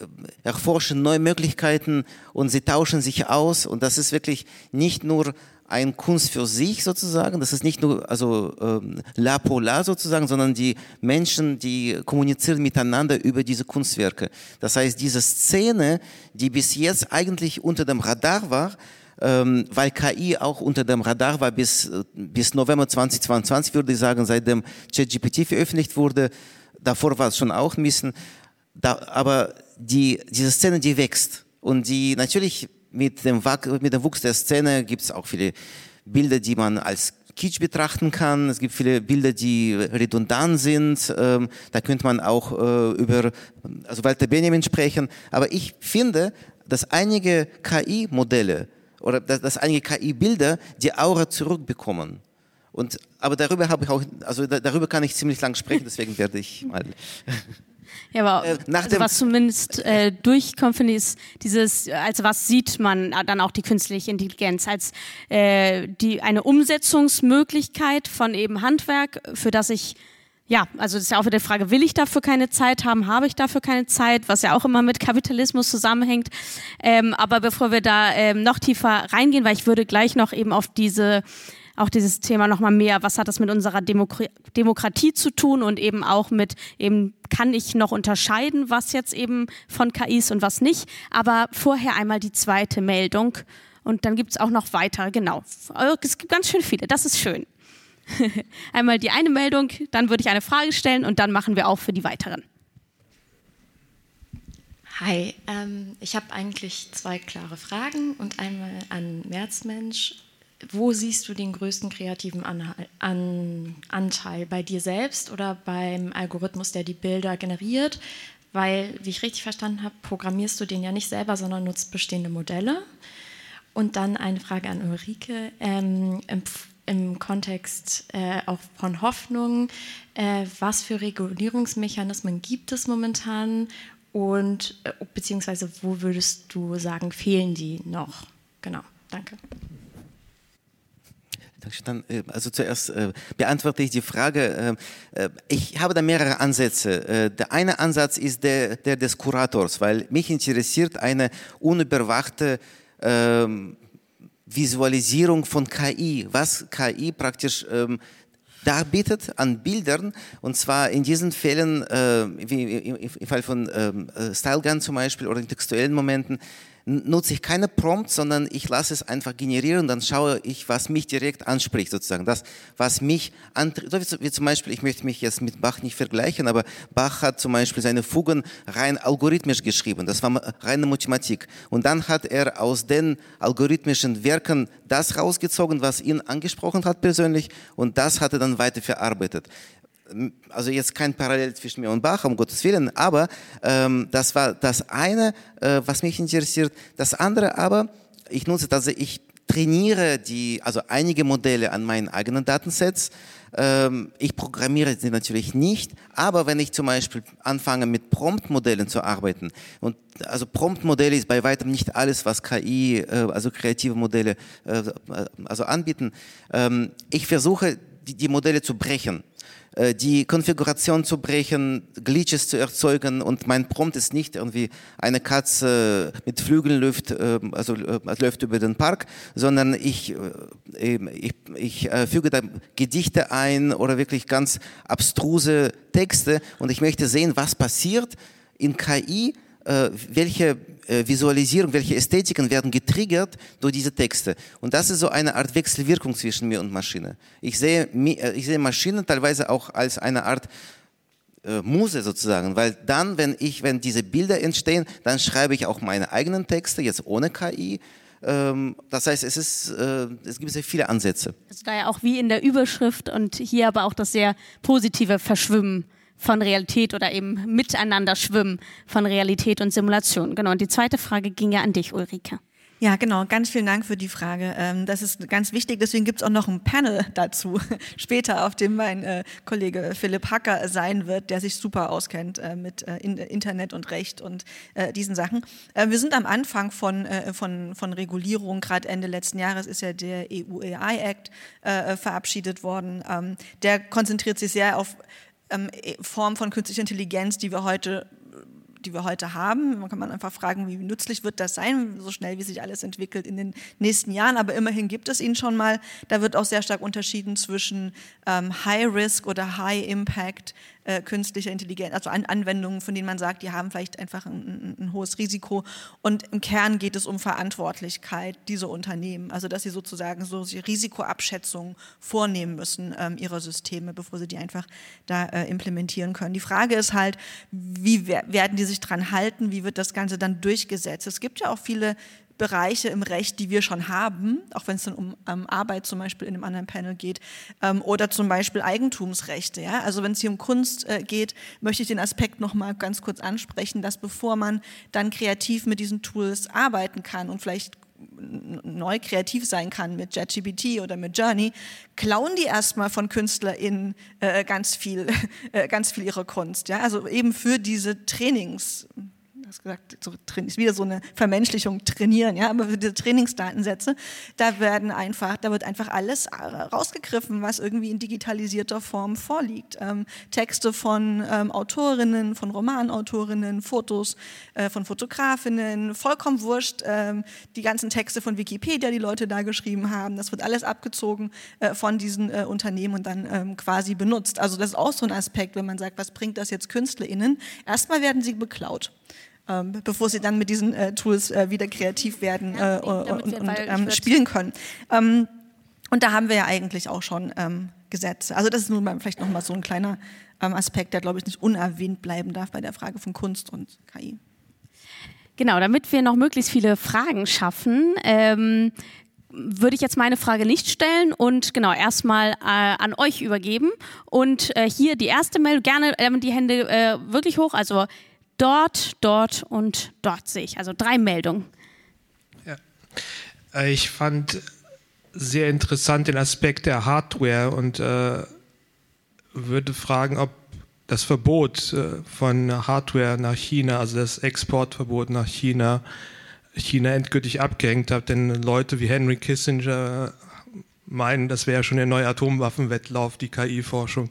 erforschen neue Möglichkeiten und sie tauschen sich aus und das ist wirklich nicht nur ein Kunst für sich sozusagen. Das ist nicht nur also ähm, la polar sozusagen, sondern die Menschen, die kommunizieren miteinander über diese Kunstwerke. Das heißt, diese Szene, die bis jetzt eigentlich unter dem Radar war, ähm, weil KI auch unter dem Radar war bis, bis November 2022, würde ich sagen, seitdem ChatGPT veröffentlicht wurde. Davor war es schon auch ein bisschen. Da, aber die, diese Szene, die wächst. Und die natürlich mit dem, mit dem Wuchs der Szene gibt es auch viele Bilder, die man als Kitsch betrachten kann. Es gibt viele Bilder, die redundant sind. Ähm, da könnte man auch äh, über also Walter Benjamin sprechen. Aber ich finde, dass einige KI-Modelle oder dass, dass einige KI-Bilder die Aura zurückbekommen. Und, aber darüber habe ich auch, also darüber kann ich ziemlich lang sprechen, deswegen werde ich mal [LAUGHS] Ja, aber äh, also was zumindest äh, durchkommt, finde ich, ist dieses, als was sieht man dann auch die künstliche Intelligenz? Als äh, die, eine Umsetzungsmöglichkeit von eben Handwerk, für das ich ja, also das ist ja auch wieder die Frage, will ich dafür keine Zeit haben, habe ich dafür keine Zeit, was ja auch immer mit Kapitalismus zusammenhängt. Ähm, aber bevor wir da ähm, noch tiefer reingehen, weil ich würde gleich noch eben auf diese auch dieses Thema nochmal mehr, was hat das mit unserer Demok Demokratie zu tun und eben auch mit eben, kann ich noch unterscheiden, was jetzt eben von KI ist und was nicht. Aber vorher einmal die zweite Meldung und dann gibt es auch noch weiter, genau. Es gibt ganz schön viele, das ist schön. [LAUGHS] einmal die eine Meldung, dann würde ich eine Frage stellen und dann machen wir auch für die weiteren. Hi, ähm, ich habe eigentlich zwei klare Fragen und einmal an Märzmensch wo siehst du den größten kreativen Anteil? Bei dir selbst oder beim Algorithmus, der die Bilder generiert? Weil, wie ich richtig verstanden habe, programmierst du den ja nicht selber, sondern nutzt bestehende Modelle. Und dann eine Frage an Ulrike ähm, im, im, Kontext äh, auch von Hoffnung. Äh, was für Regulierungsmechanismen gibt es momentan? Und äh, beziehungsweise wo würdest du sagen, fehlen die noch? Genau, danke. Dann, äh, also zuerst äh, beantworte ich die Frage. Äh, ich habe da mehrere Ansätze. Der eine Ansatz ist der, der des Kurators, weil mich interessiert eine unüberwachte ähm, Visualisierung von KI, was KI praktisch ähm, darbietet an Bildern und zwar in diesen Fällen, wie im Fall von ähm, Style Gun zum Beispiel oder in textuellen Momenten, nutze ich keine Prompt, sondern ich lasse es einfach generieren, dann schaue ich, was mich direkt anspricht sozusagen. Das, was mich antritt, wie zum Beispiel, ich möchte mich jetzt mit Bach nicht vergleichen, aber Bach hat zum Beispiel seine Fugen rein algorithmisch geschrieben. Das war reine Mathematik. Und dann hat er aus den algorithmischen Werken das rausgezogen, was ihn angesprochen hat persönlich und das hat er dann weiter verarbeitet also jetzt kein Parallel zwischen mir und Bach, um Gottes Willen, aber ähm, das war das eine, äh, was mich interessiert. Das andere aber, ich nutze tatsächlich, ich trainiere die, also einige Modelle an meinen eigenen Datensets. Ähm, ich programmiere sie natürlich nicht, aber wenn ich zum Beispiel anfange mit Prompt-Modellen zu arbeiten, und also Prompt-Modelle ist bei weitem nicht alles, was KI, äh, also kreative Modelle, äh, also anbieten. Ähm, ich versuche, die, die Modelle zu brechen. Äh, die Konfiguration zu brechen, Glitches zu erzeugen und mein Prompt ist nicht irgendwie eine Katze mit Flügeln läuft, ähm, also äh, läuft über den Park, sondern ich, äh, ich, ich füge da Gedichte ein oder wirklich ganz abstruse Texte und ich möchte sehen, was passiert in KI, welche äh, Visualisierung, welche Ästhetiken werden getriggert durch diese Texte. Und das ist so eine Art Wechselwirkung zwischen mir und Maschine. Ich sehe, äh, ich sehe Maschinen teilweise auch als eine Art äh, Muse sozusagen, weil dann, wenn ich, wenn diese Bilder entstehen, dann schreibe ich auch meine eigenen Texte, jetzt ohne KI. Ähm, das heißt, es, ist, es gibt sehr viele Ansätze. Also da ja auch wie in der Überschrift und hier aber auch das sehr positive Verschwimmen von Realität oder eben miteinander schwimmen von Realität und Simulation. Genau. Und die zweite Frage ging ja an dich, Ulrike. Ja, genau. Ganz vielen Dank für die Frage. Ähm, das ist ganz wichtig. Deswegen gibt es auch noch ein Panel [LAUGHS] dazu [LAUGHS] später, auf dem mein äh, Kollege Philipp Hacker sein wird, der sich super auskennt äh, mit äh, Internet und Recht und diesen Sachen. Wir sind am Anfang von, von, von Regulierung. Gerade Ende letzten Jahres ist ja der EU AI Act verabschiedet worden. Ähm, der konzentriert sich sehr auf ähm, Formen von künstlicher Intelligenz, die wir heute die wir heute haben. Man kann man einfach fragen, wie nützlich wird das sein, so schnell wie sich alles entwickelt in den nächsten Jahren. Aber immerhin gibt es ihn schon mal. Da wird auch sehr stark unterschieden zwischen ähm, High Risk oder High Impact äh, künstlicher Intelligenz, also an Anwendungen, von denen man sagt, die haben vielleicht einfach ein, ein, ein, hohes Risiko. Und im Kern geht es um Verantwortlichkeit dieser Unternehmen, also dass sie sozusagen so Risikoabschätzungen vornehmen müssen ähm, ihrer Systeme, bevor sie die einfach da äh, implementieren können. Die Frage ist halt, wie werden die sich dran halten, wie wird das Ganze dann durchgesetzt? Es gibt ja auch viele Bereiche im Recht, die wir schon haben, auch wenn es dann um ähm, Arbeit zum Beispiel in einem anderen Panel geht, ähm, oder zum Beispiel Eigentumsrechte. Ja? Also wenn es hier um Kunst äh, geht, möchte ich den Aspekt noch mal ganz kurz ansprechen, dass bevor man dann kreativ mit diesen Tools arbeiten kann und vielleicht neu kreativ sein kann mit JetGPT oder mit Journey, klauen die erstmal von KünstlerInnen äh, ganz viel, [LAUGHS] äh, ganz viel ihre Kunst. Ja? Also eben für diese Trainings, hast gesagt, so, ist wieder so eine Vermenschlichung trainieren, ja, aber für diese Trainingsdatensätze, da werden einfach, da wird einfach alles äh, rausgegriffen, was irgendwie in digitalisierter Form vorliegt. Ähm, Texte von ähm, Autorinnen, von Romanautorinnen, Fotos äh, von Fotografinnen, vollkommen wurscht, ähm, die ganzen Texte von Wikipedia, die Leute da geschrieben haben, das wird alles abgezogen äh, von diesen äh, Unternehmen und dann ähm, quasi benutzt. Also das ist auch so ein Aspekt, wenn man sagt, was bringt das jetzt KünstlerInnen? Erstmal werden sie beklaut ähm, bevor sie dann mit diesen äh, Tools äh, wieder kreativ werden äh, und, und ähm, spielen können. Ähm, und da haben wir ja eigentlich auch schon ähm, Gesetze. Also das ist nun mal vielleicht nochmal so ein kleiner ähm, Aspekt, der, glaube ich, nicht unerwähnt bleiben darf bei der Frage von Kunst und KI. Genau, damit wir noch möglichst viele Fragen schaffen, ähm, würde ich jetzt meine Frage nicht stellen und genau erstmal äh, an euch übergeben. Und äh, hier die erste Meldung, gerne äh, die Hände äh, wirklich hoch. Also dort, dort und dort sehe ich. Also drei Meldungen. Ja. Äh, ich fand sehr interessant den Aspekt der Hardware und äh, würde fragen, ob das Verbot äh, von Hardware nach China, also das Exportverbot nach China, China endgültig abgehängt hat. Denn Leute wie Henry Kissinger meinen, das wäre schon der neue Atomwaffenwettlauf, die KI-Forschung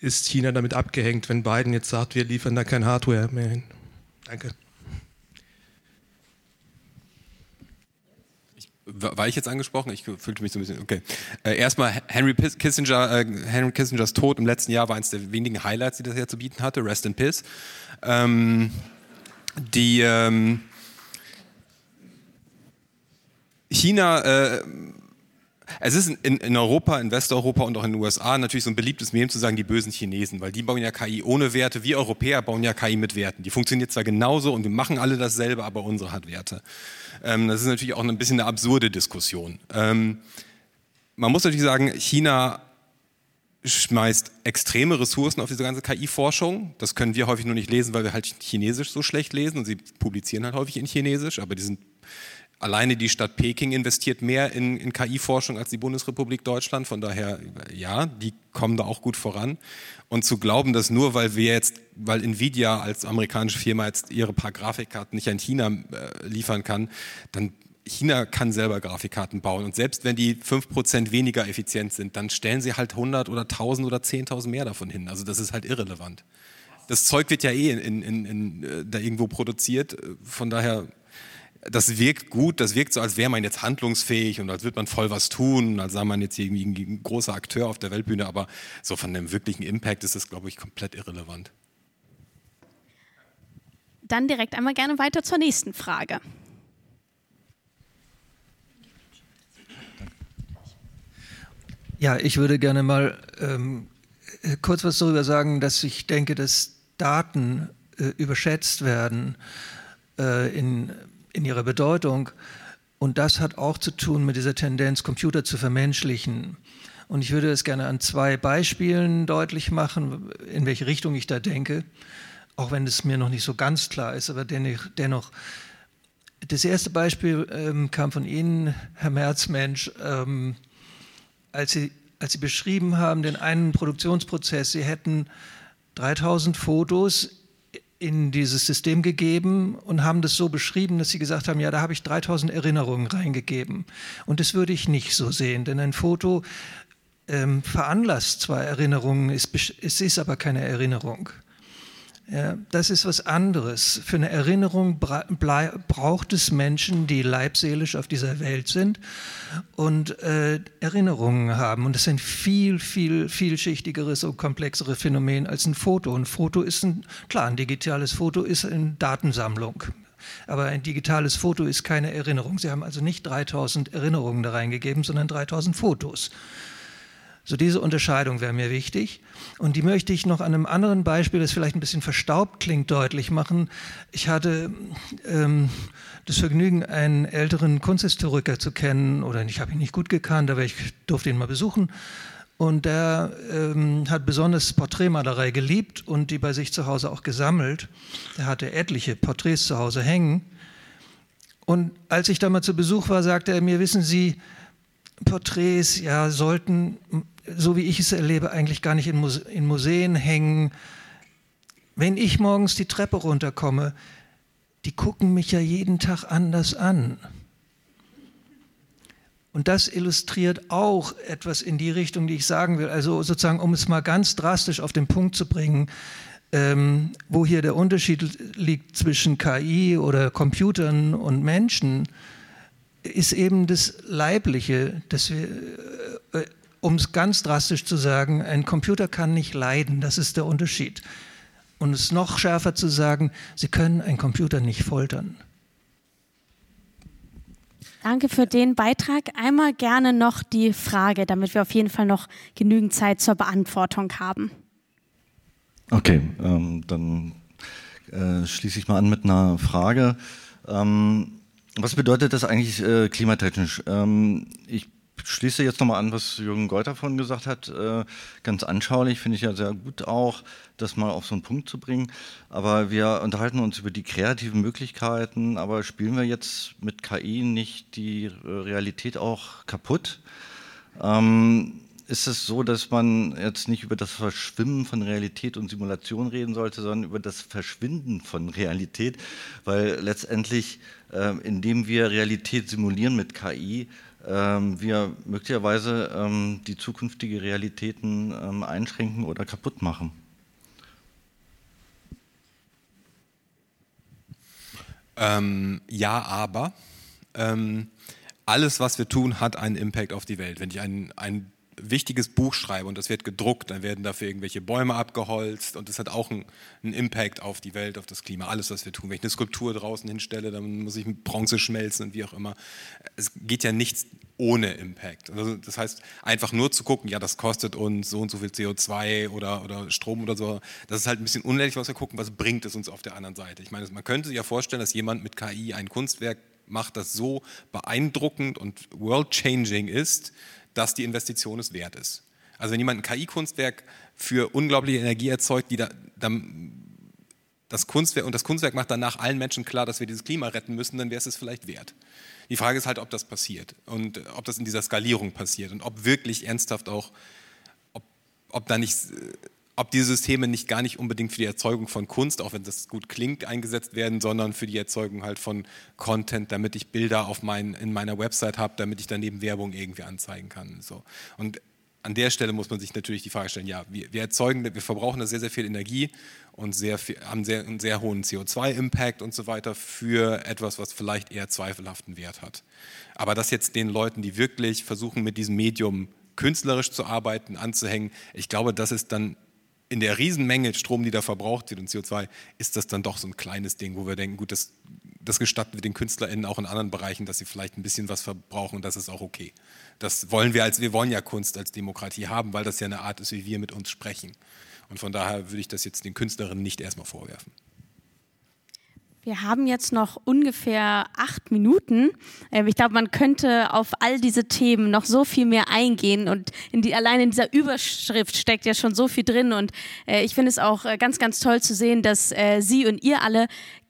ist China damit abgehängt, wenn Biden jetzt sagt, wir liefern da kein Hardware mehr hin? Danke. war ich jetzt angesprochen? Ich fühlte mich so ein bisschen, okay. Äh, erstmal Henry Kissinger, äh, Henry Kissingers Tod im letzten Jahr war eines der wenigen Highlights, die das Jahr zu bieten hatte. Rest in Peace. Ähm, die ähm, China äh, es ist in, in, Europa, in Westeuropa und auch in den USA natürlich so ein beliebtes Meme zu sagen, die bösen Chinesen, weil die bauen ja KI ohne Werte. Wir Europäer bauen ja KI mit Werten. Die funktioniert zwar genauso und wir machen alle dasselbe, aber unsere hat Werte. Ähm, das ist natürlich auch ein bisschen eine absurde Diskussion. Ähm, man muss natürlich sagen, China schmeißt extreme Ressourcen auf diese ganze KI-Forschung. Das können wir häufig nur nicht lesen, weil wir halt Chinesisch so schlecht lesen und sie publizieren halt häufig in Chinesisch, aber die sind Alleine die Stadt Peking investiert mehr in, in KI-Forschung als die Bundesrepublik Deutschland. Von daher, ja, die kommen da auch gut voran. Und zu glauben, dass nur weil wir jetzt, weil Nvidia als amerikanische Firma jetzt ihre paar Grafikkarten nicht an China äh, liefern kann, dann China kann selber Grafikkarten bauen. Und selbst wenn die 5% weniger effizient sind, dann stellen sie halt 100 oder 1000 oder 10.000 mehr davon hin. Also das ist halt irrelevant. Das Zeug wird ja eh in, in, in, äh, da irgendwo produziert. Von daher das wirkt gut, das wirkt so, als wäre man jetzt handlungsfähig und als würde man voll was tun, als sei man jetzt irgendwie ein großer Akteur auf der Weltbühne, aber so von dem wirklichen Impact ist das, glaube ich, komplett irrelevant. Dann direkt einmal gerne weiter zur nächsten Frage. Ja, ich würde gerne mal ähm, kurz was darüber sagen, dass ich denke, dass Daten äh, überschätzt werden äh, in in ihrer Bedeutung. Und das hat auch zu tun mit dieser Tendenz, Computer zu vermenschlichen. Und ich würde es gerne an zwei Beispielen deutlich machen, in welche Richtung ich da denke, auch wenn es mir noch nicht so ganz klar ist, aber dennoch, Das erste Beispiel ähm, kam von Ihnen, Herr Merzmensch, ähm, als, Sie, als Sie beschrieben haben, den einen Produktionsprozess. Sie hätten 3000 Fotos in dieses System gegeben und haben das so beschrieben, dass sie gesagt haben, ja, da habe ich 3000 Erinnerungen reingegeben. Und das würde ich nicht so sehen, denn ein Foto ähm, veranlasst zwar Erinnerungen, es, es ist aber keine Erinnerung. Ja, das ist was anderes. Für eine Erinnerung bra braucht es Menschen, die leibseelisch auf dieser Welt sind und äh, Erinnerungen haben. Und das ist ein viel, viel, vielschichtigeres und komplexeres Phänomen als ein Foto. Ein Foto ist ein, klar, ein digitales Foto ist eine Datensammlung. Aber ein digitales Foto ist keine Erinnerung. Sie haben also nicht 3000 Erinnerungen da reingegeben, sondern 3000 Fotos. So diese Unterscheidung wäre mir wichtig. Und die möchte ich noch an einem anderen Beispiel, das vielleicht ein bisschen verstaubt klingt, deutlich machen. Ich hatte ähm, das Vergnügen, einen älteren Kunsthistoriker zu kennen, oder ich habe ihn nicht gut gekannt, aber ich durfte ihn mal besuchen. Und der ähm, hat besonders Porträtmalerei geliebt und die bei sich zu Hause auch gesammelt. Er hatte etliche Porträts zu Hause hängen. Und als ich da mal zu Besuch war, sagte er mir, wissen Sie, Porträts ja, sollten so wie ich es erlebe, eigentlich gar nicht in, Muse in Museen hängen. Wenn ich morgens die Treppe runterkomme, die gucken mich ja jeden Tag anders an. Und das illustriert auch etwas in die Richtung, die ich sagen will. Also sozusagen, um es mal ganz drastisch auf den Punkt zu bringen, ähm, wo hier der Unterschied liegt zwischen KI oder Computern und Menschen, ist eben das Leibliche, dass wir äh, um es ganz drastisch zu sagen, ein Computer kann nicht leiden, das ist der Unterschied. Und es noch schärfer zu sagen, Sie können einen Computer nicht foltern. Danke für den Beitrag. Einmal gerne noch die Frage, damit wir auf jeden Fall noch genügend Zeit zur Beantwortung haben. Okay, ähm, dann äh, schließe ich mal an mit einer Frage. Ähm, was bedeutet das eigentlich äh, klimatechnisch? Ähm, ich schließe jetzt nochmal an, was Jürgen Geuter vorhin gesagt hat. Äh, ganz anschaulich finde ich ja sehr gut auch, das mal auf so einen Punkt zu bringen. Aber wir unterhalten uns über die kreativen Möglichkeiten, aber spielen wir jetzt mit KI nicht die äh, Realität auch kaputt? Ähm, ist es so, dass man jetzt nicht über das Verschwimmen von Realität und Simulation reden sollte, sondern über das Verschwinden von Realität, weil letztendlich, äh, indem wir Realität simulieren mit KI, wir möglicherweise ähm, die zukünftige Realitäten ähm, einschränken oder kaputt machen. Ähm, ja, aber ähm, alles, was wir tun, hat einen Impact auf die Welt. Wenn ich ein, ein wichtiges Buch schreibe und das wird gedruckt, dann werden dafür irgendwelche Bäume abgeholzt und das hat auch einen, einen, Impact auf die Welt, auf das Klima, alles, was wir tun. Wenn ich eine Skulptur draußen hinstelle, dann muss ich mit Bronze schmelzen und wie auch immer. Es geht ja nichts ohne Impact. Also das heißt, einfach nur zu gucken, ja, das kostet uns so und so viel CO2 oder, oder Strom oder so, das ist halt ein bisschen unehrlich, was wir gucken, was bringt es uns auf der anderen Seite. Ich meine, man könnte sich ja vorstellen, dass jemand mit KI ein Kunstwerk macht, das so beeindruckend und world-changing ist, dass die Investition es wert ist. Also wenn jemand ein KI-Kunstwerk für unglaubliche Energie erzeugt, die da, dann das Kunstwerk und das Kunstwerk macht danach allen Menschen klar, dass wir dieses Klima retten müssen, dann wäre es es vielleicht wert. Die Frage ist halt, ob das passiert und ob das in dieser Skalierung passiert und ob wirklich ernsthaft auch, ob, ob da nicht ob diese Systeme nicht gar nicht unbedingt für die Erzeugung von Kunst, auch wenn das gut klingt, eingesetzt werden, sondern für die Erzeugung halt von Content, damit ich Bilder auf mein, in meiner Website habe, damit ich daneben Werbung irgendwie anzeigen kann. So. Und an der Stelle muss man sich natürlich die Frage stellen, ja, wir, wir erzeugen, wir verbrauchen da sehr, sehr viel Energie und sehr viel, haben sehr, einen sehr hohen CO2-Impact und so weiter für etwas, was vielleicht eher zweifelhaften Wert hat. Aber das jetzt den Leuten, die wirklich versuchen, mit diesem Medium künstlerisch zu arbeiten, anzuhängen, ich glaube, das ist dann in der Riesenmenge Strom, die da verbraucht wird und CO2, ist das dann doch so ein kleines Ding, wo wir denken, gut, das, das gestatten wir den KünstlerInnen auch in anderen Bereichen, dass sie vielleicht ein bisschen was verbrauchen und das ist auch okay. Das wollen wir als, wir wollen ja Kunst als Demokratie haben, weil das ja eine Art ist, wie wir mit uns sprechen. Und von daher würde ich das jetzt den Künstlerinnen nicht erstmal vorwerfen. Wir haben jetzt noch ungefähr acht Minuten. Ähm, ich glaube, man könnte auf all diese Themen noch so viel mehr eingehen und in die, allein in dieser Überschrift steckt ja schon so viel drin und äh, ich finde es auch äh, ganz, ganz toll zu sehen, dass äh, Sie und ihr alle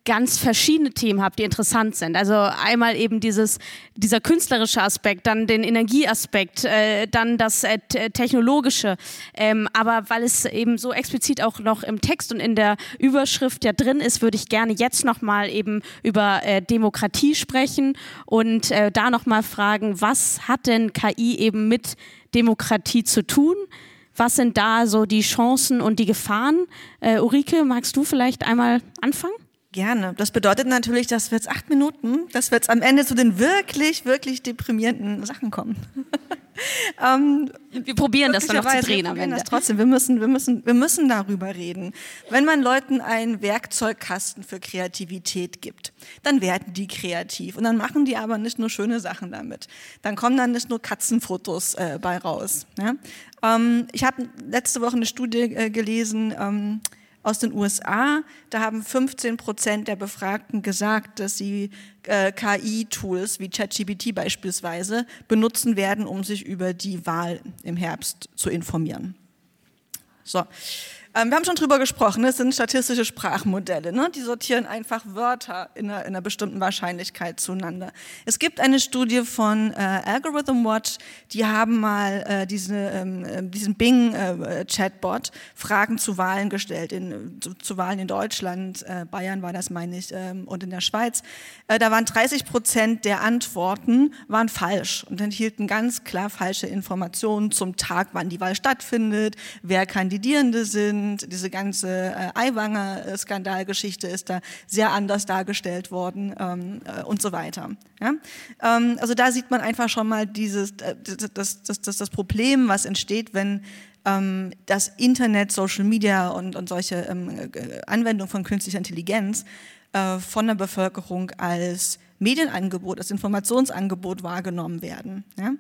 ganz verschiedene Themen habt, die interessant sind. Also einmal eben dieses, dieser künstlerische Aspekt, dann den Energieaspekt, äh, dann das äh, technologische. Ähm, aber weil es eben so explizit auch noch im Text und in der Überschrift ja drin ist, würde ich gerne jetzt nochmal eben über äh, Demokratie sprechen und äh, da nochmal fragen, was hat denn KI eben mit Demokratie zu tun? Was sind da so die Chancen und die Gefahren? Äh, Ulrike, magst du vielleicht einmal anfangen? Gerne. Das bedeutet natürlich, dass wir jetzt acht Minuten, dass wir jetzt am Ende zu den wirklich, wirklich deprimierenden Sachen kommen. [LAUGHS] ähm, wir probieren das dann noch zu drehen wir am Ende. Das trotzdem. Wir müssen, wir, müssen, wir müssen darüber reden. Wenn man Leuten einen Werkzeugkasten für Kreativität gibt, dann werden die kreativ. Und dann machen die aber nicht nur schöne Sachen damit. Dann kommen dann nicht nur Katzenfotos äh, bei raus. Ja? Ähm, ich habe letzte Woche eine Studie äh, gelesen, ähm, aus den USA. Da haben 15 Prozent der Befragten gesagt, dass sie äh, KI-Tools wie ChatGPT beispielsweise benutzen werden, um sich über die Wahl im Herbst zu informieren. So. Ähm, wir haben schon drüber gesprochen, es sind statistische Sprachmodelle, ne? die sortieren einfach Wörter in einer, in einer, bestimmten Wahrscheinlichkeit zueinander. Es gibt eine Studie von äh, Algorithm Watch, die haben mal äh, diese, ähm, äh, diesen Bing-Chatbot Fragen zu Wahlen gestellt, in, zu, zu, Wahlen in Deutschland, äh, Bayern war das, meine ich, ähm, und in der Schweiz. Äh, da waren 30 Prozent der Antworten waren falsch und enthielten ganz klar falsche Informationen zum Tag, wann die Wahl stattfindet, wer Kandidierende sind, sind. Diese ganze äh, Aiwanger-Skandalgeschichte ist da sehr anders dargestellt worden ähm, äh, und so weiter. Ja? Ähm, also da sieht man einfach schon mal dieses, äh, das, das, das, das Problem, was entsteht, wenn ähm, das Internet, Social Media und, und solche ähm, äh, Anwendungen von künstlicher Intelligenz äh, von der Bevölkerung als Medienangebot, als Informationsangebot wahrgenommen werden. Ja?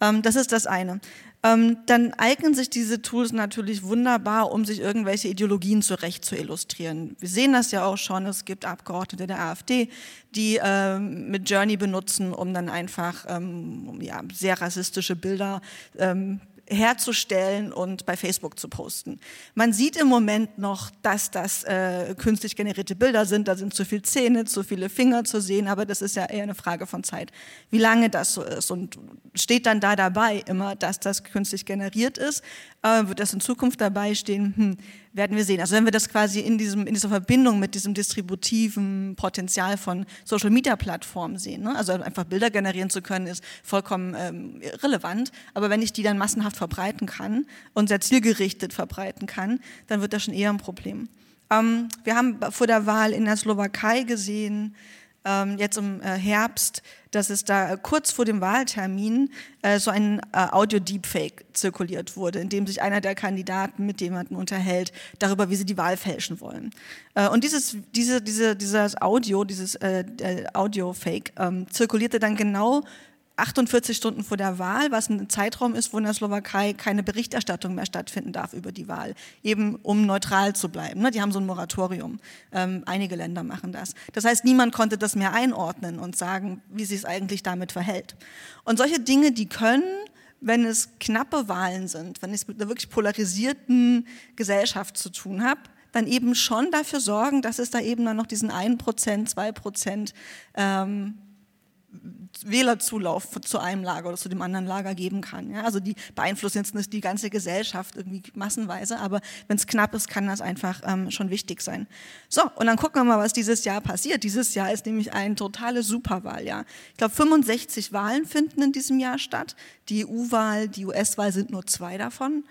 Ähm, das ist das eine. Ähm, dann eignen sich diese Tools natürlich wunderbar, um sich irgendwelche Ideologien zurecht zu illustrieren. Wir sehen das ja auch schon, es gibt Abgeordnete der AfD, die ähm, mit Journey benutzen, um dann einfach ähm, ja, sehr rassistische Bilder ähm, herzustellen und bei Facebook zu posten. Man sieht im Moment noch, dass das äh, künstlich generierte Bilder sind. Da sind zu viele Zähne, zu viele Finger zu sehen, aber das ist ja eher eine Frage von Zeit, wie lange das so ist. Und steht dann da dabei immer, dass das künstlich generiert ist? Äh, wird das in Zukunft dabei stehen? Hm, werden wir sehen. Also wenn wir das quasi in, diesem, in dieser Verbindung mit diesem distributiven Potenzial von Social-Media-Plattformen sehen, ne? also einfach Bilder generieren zu können, ist vollkommen ähm, relevant. Aber wenn ich die dann massenhaft verbreiten kann und sehr zielgerichtet verbreiten kann, dann wird das schon eher ein Problem. Ähm, wir haben vor der Wahl in der Slowakei gesehen, jetzt im äh, Herbst, dass es da äh, kurz vor dem Wahltermin äh, so ein Audio-Deepfake zirkuliert wurde, in dem sich einer der Kandidaten mit jemandem unterhält darüber, wie sie die Wahl fälschen wollen. Und dieses, diese, diese, dieses Audio, dieses Audio-Fake ähm, zirkulierte dann genau 48 Stunden vor der Wahl, was ein Zeitraum ist, wo in der Slowakei keine Berichterstattung mehr stattfinden darf über die Wahl, eben um neutral zu bleiben. Ne? Die haben so ein Moratorium. Ähm, einige Länder machen das. Das heißt, niemand konnte das mehr einordnen und sagen, wie sich es eigentlich damit verhält. Und solche Dinge, die können wenn es knappe Wahlen sind, wenn ich es mit einer wirklich polarisierten Gesellschaft zu tun habe, dann eben schon dafür sorgen, dass es da eben dann noch diesen 1%, 2% ähm, Wählerzulauf zu einem Lager oder zu dem anderen Lager geben kann. Ja, also die beeinflussen jetzt nicht die ganze Gesellschaft irgendwie massenweise, aber wenn es knapp ist, kann das einfach ähm, schon wichtig sein. So, und dann gucken wir mal, was dieses Jahr passiert. Dieses Jahr ist nämlich ein totales Superwahljahr. Ich glaube, 65 Wahlen finden in diesem Jahr statt. Die EU-Wahl, die US-Wahl sind nur zwei davon.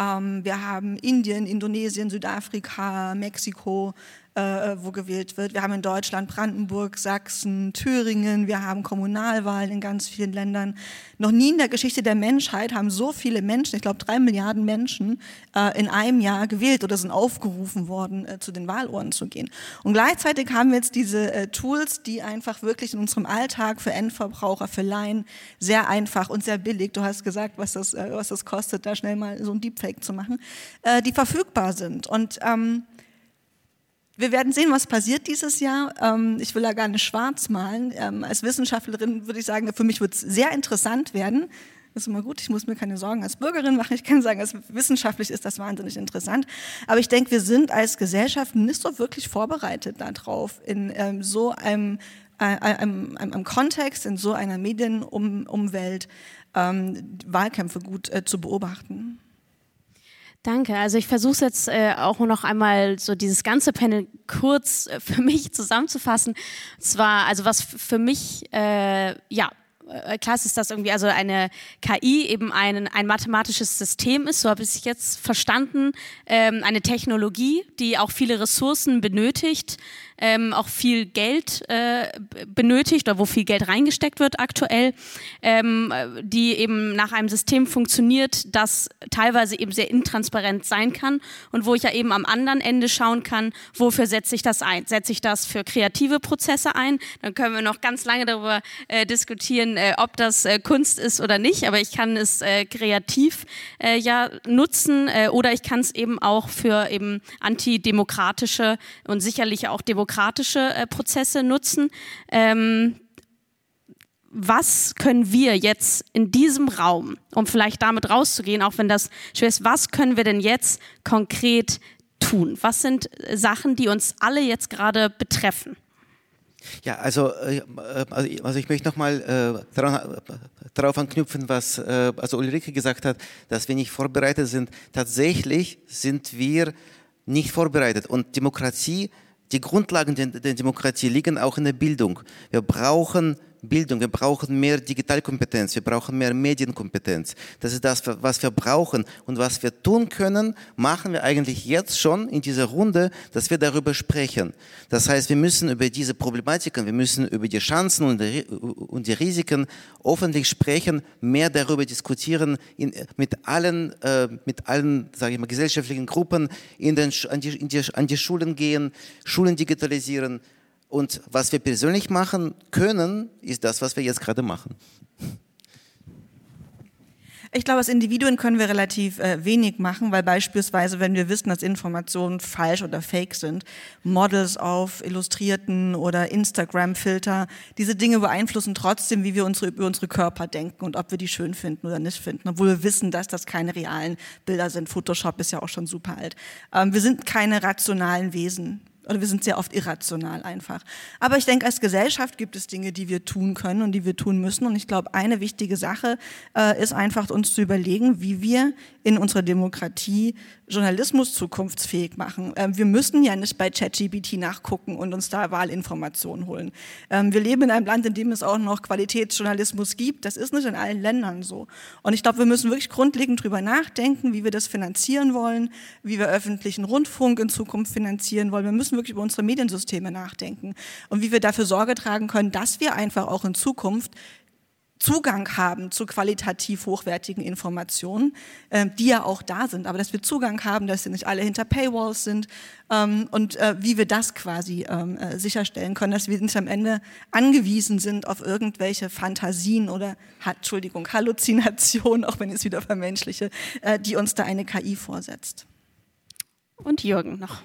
Ähm, wir haben Indien, Indonesien, Südafrika, Mexiko, äh, wo gewählt wird. Wir haben in Deutschland Brandenburg, Sachsen, Thüringen, wir haben Kommunalwahlen in ganz vielen Ländern. Noch nie in der Geschichte der Menschheit haben so viele Menschen, ich glaube drei Milliarden Menschen, äh, in einem Jahr gewählt oder sind aufgerufen worden, äh, zu den Wahlurnen zu gehen. Und gleichzeitig haben wir jetzt diese äh, Tools, die einfach wirklich in unserem Alltag für Endverbraucher, für Laien sehr einfach und sehr billig, du hast gesagt, was das, äh, was das kostet, da schnell mal so ein Deepfake zu machen, äh, die verfügbar sind. Und ähm, wir werden sehen, was passiert dieses Jahr. Ähm, ich will da gar nicht schwarz malen. Ähm, als Wissenschaftlerin würde ich sagen, für mich wird es sehr interessant werden. Das ist immer gut. Ich muss mir keine Sorgen als Bürgerin machen. Ich kann sagen, wissenschaftlich ist das wahnsinnig interessant. Aber ich denke, wir sind als Gesellschaft nicht so wirklich vorbereitet darauf, in ähm, so einem, äh, einem, einem, einem, Kontext, in so einer Medienumwelt Wahlkämpfe gut äh, zu beobachten. Danke. Also ich versuche es jetzt äh, auch noch einmal so dieses ganze Panel kurz äh, für [LAUGHS] mich zusammenzufassen. Und zwar, also was für mich äh, ja äh, klar ist das irgendwie, also eine KI eben ein, ein mathematisches System ist, so habe ich es jetzt verstanden, ähm, eine Technologie, die auch viele Ressourcen benötigt, ähm, auch viel Geld äh, benötigt oder wo viel Geld reingesteckt wird aktuell, ähm, die eben nach einem System funktioniert, das teilweise eben sehr intransparent sein kann und wo ich ja eben am anderen Ende schauen kann, wofür setze ich das ein? Setze ich das für kreative Prozesse ein? Dann können wir noch ganz lange darüber äh, diskutieren, äh, ob das äh, Kunst ist oder nicht, aber ich kann es äh, kreativ äh, ja nutzen oder ich kann es eben auch für eben antidemokratische und sicherlich auch demokratische demokratische äh, Prozesse nutzen. Ähm, was können wir jetzt in diesem Raum, um vielleicht damit rauszugehen, auch wenn das schwer ist, was können wir denn jetzt konkret tun? Was sind Sachen, die uns alle jetzt gerade betreffen? Ja, also, äh, also ich möchte nochmal äh, darauf anknüpfen, was äh, also Ulrike gesagt hat, dass wir nicht vorbereitet sind. Tatsächlich sind wir nicht vorbereitet und Demokratie die Grundlagen der, Demokratie liegen auch in der Bildung. Wir brauchen Bildung, wir brauchen mehr Digitalkompetenz, wir brauchen mehr Medienkompetenz. Das ist das, was wir brauchen. Und was wir tun können, machen wir eigentlich jetzt schon in dieser Runde, dass wir darüber sprechen. Das heißt, wir müssen über diese Problematiken, wir müssen über die Chancen und die, Risiken öffentlich sprechen, mehr darüber diskutieren, in, mit allen, äh, mit allen, sage ich mal, gesellschaftlichen Gruppen in den, an, die, in die, an die Schulen gehen, Schulen digitalisieren, und was wir persönlich machen können, ist das, was wir jetzt gerade machen. Ich glaube, als Individuen können wir relativ äh, wenig machen, weil beispielsweise, wenn wir wissen, dass Informationen falsch oder fake sind, Models auf Illustrierten oder Instagram-Filter, diese Dinge beeinflussen trotzdem, wie wir unsere, über unsere Körper denken und ob wir die schön finden oder nicht finden, obwohl wir wissen, dass das keine realen Bilder sind. Photoshop ist ja auch schon super alt. Ähm, wir sind keine rationalen Wesen oder wir sind sehr oft irrational einfach. Aber ich denke, als Gesellschaft gibt es Dinge, die wir tun können und die wir tun müssen. Und ich glaube, eine wichtige Sache äh, ist einfach uns zu überlegen, wie wir in unserer Demokratie Journalismus zukunftsfähig machen. Ähm, wir müssen ja nicht bei ChatGPT nachgucken und uns da Wahlinformationen holen. Ähm, wir leben in einem Land, in dem es auch noch Qualitätsjournalismus gibt. Das ist nicht in allen Ländern so. Und ich glaube, wir müssen wirklich grundlegend drüber nachdenken, wie wir das finanzieren wollen, wie wir öffentlichen Rundfunk in Zukunft finanzieren wollen. Wir müssen wirklich über unsere Mediensysteme nachdenken und wie wir dafür Sorge tragen können, dass wir einfach auch in Zukunft Zugang haben zu qualitativ hochwertigen Informationen, äh, die ja auch da sind, aber dass wir Zugang haben, dass sie nicht alle hinter Paywalls sind ähm, und äh, wie wir das quasi ähm, äh, sicherstellen können, dass wir nicht am Ende angewiesen sind auf irgendwelche Fantasien oder, Entschuldigung, Halluzinationen, auch wenn ich es wieder vermenschliche, äh, die uns da eine KI vorsetzt. Und Jürgen noch.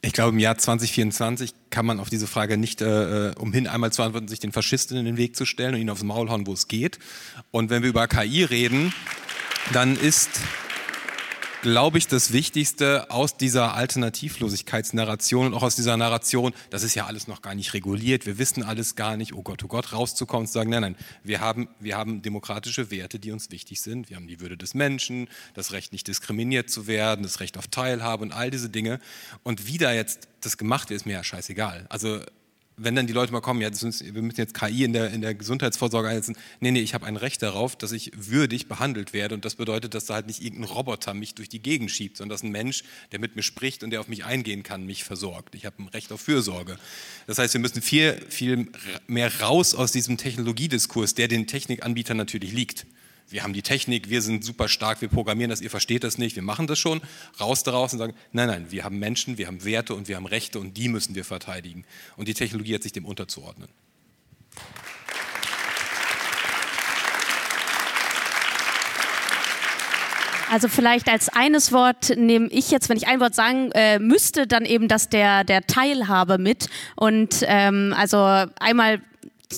Ich glaube, im Jahr 2024 kann man auf diese Frage nicht, äh, äh, umhin einmal zu antworten, sich den Faschisten in den Weg zu stellen und ihnen aufs Maul hauen, wo es geht. Und wenn wir über KI reden, dann ist glaube ich, das Wichtigste aus dieser Alternativlosigkeitsnarration und auch aus dieser Narration, das ist ja alles noch gar nicht reguliert, wir wissen alles gar nicht, oh Gott, oh Gott, rauszukommen und zu sagen, nein, nein, wir haben, wir haben demokratische Werte, die uns wichtig sind. Wir haben die Würde des Menschen, das Recht, nicht diskriminiert zu werden, das Recht auf Teilhabe und all diese Dinge. Und wie da jetzt das gemacht wird, ist mir ja scheißegal. Also wenn dann die Leute mal kommen, ja, ist, wir müssen jetzt KI in der, in der Gesundheitsvorsorge einsetzen. Nee, nee, ich habe ein Recht darauf, dass ich würdig behandelt werde. Und das bedeutet, dass da halt nicht irgendein Roboter mich durch die Gegend schiebt, sondern dass ein Mensch, der mit mir spricht und der auf mich eingehen kann, mich versorgt. Ich habe ein Recht auf Fürsorge. Das heißt, wir müssen viel, viel mehr raus aus diesem Technologiediskurs, der den Technikanbietern natürlich liegt wir haben die Technik, wir sind super stark, wir programmieren das, ihr versteht das nicht, wir machen das schon, raus daraus und sagen, nein, nein, wir haben Menschen, wir haben Werte und wir haben Rechte und die müssen wir verteidigen. Und die Technologie hat sich dem unterzuordnen. Also vielleicht als eines Wort nehme ich jetzt, wenn ich ein Wort sagen äh, müsste, dann eben das der, der Teilhabe mit. Und ähm, also einmal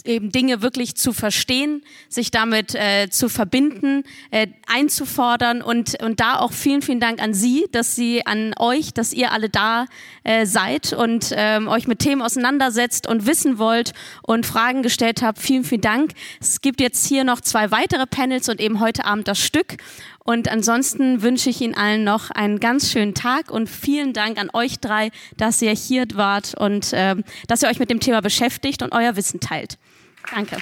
eben Dinge wirklich zu verstehen, sich damit äh, zu verbinden, äh, einzufordern und, und da auch vielen, vielen Dank an Sie, dass Sie an euch, dass ihr alle da äh, seid und ähm, euch mit Themen auseinandersetzt und wissen wollt und Fragen gestellt habt. Vielen, vielen Dank. Es gibt jetzt hier noch zwei weitere Panels und eben heute Abend das Stück. Und ansonsten wünsche ich Ihnen allen noch einen ganz schönen Tag und vielen Dank an euch drei, dass ihr hier wart und äh, dass ihr euch mit dem Thema beschäftigt und euer Wissen teilt. Danke.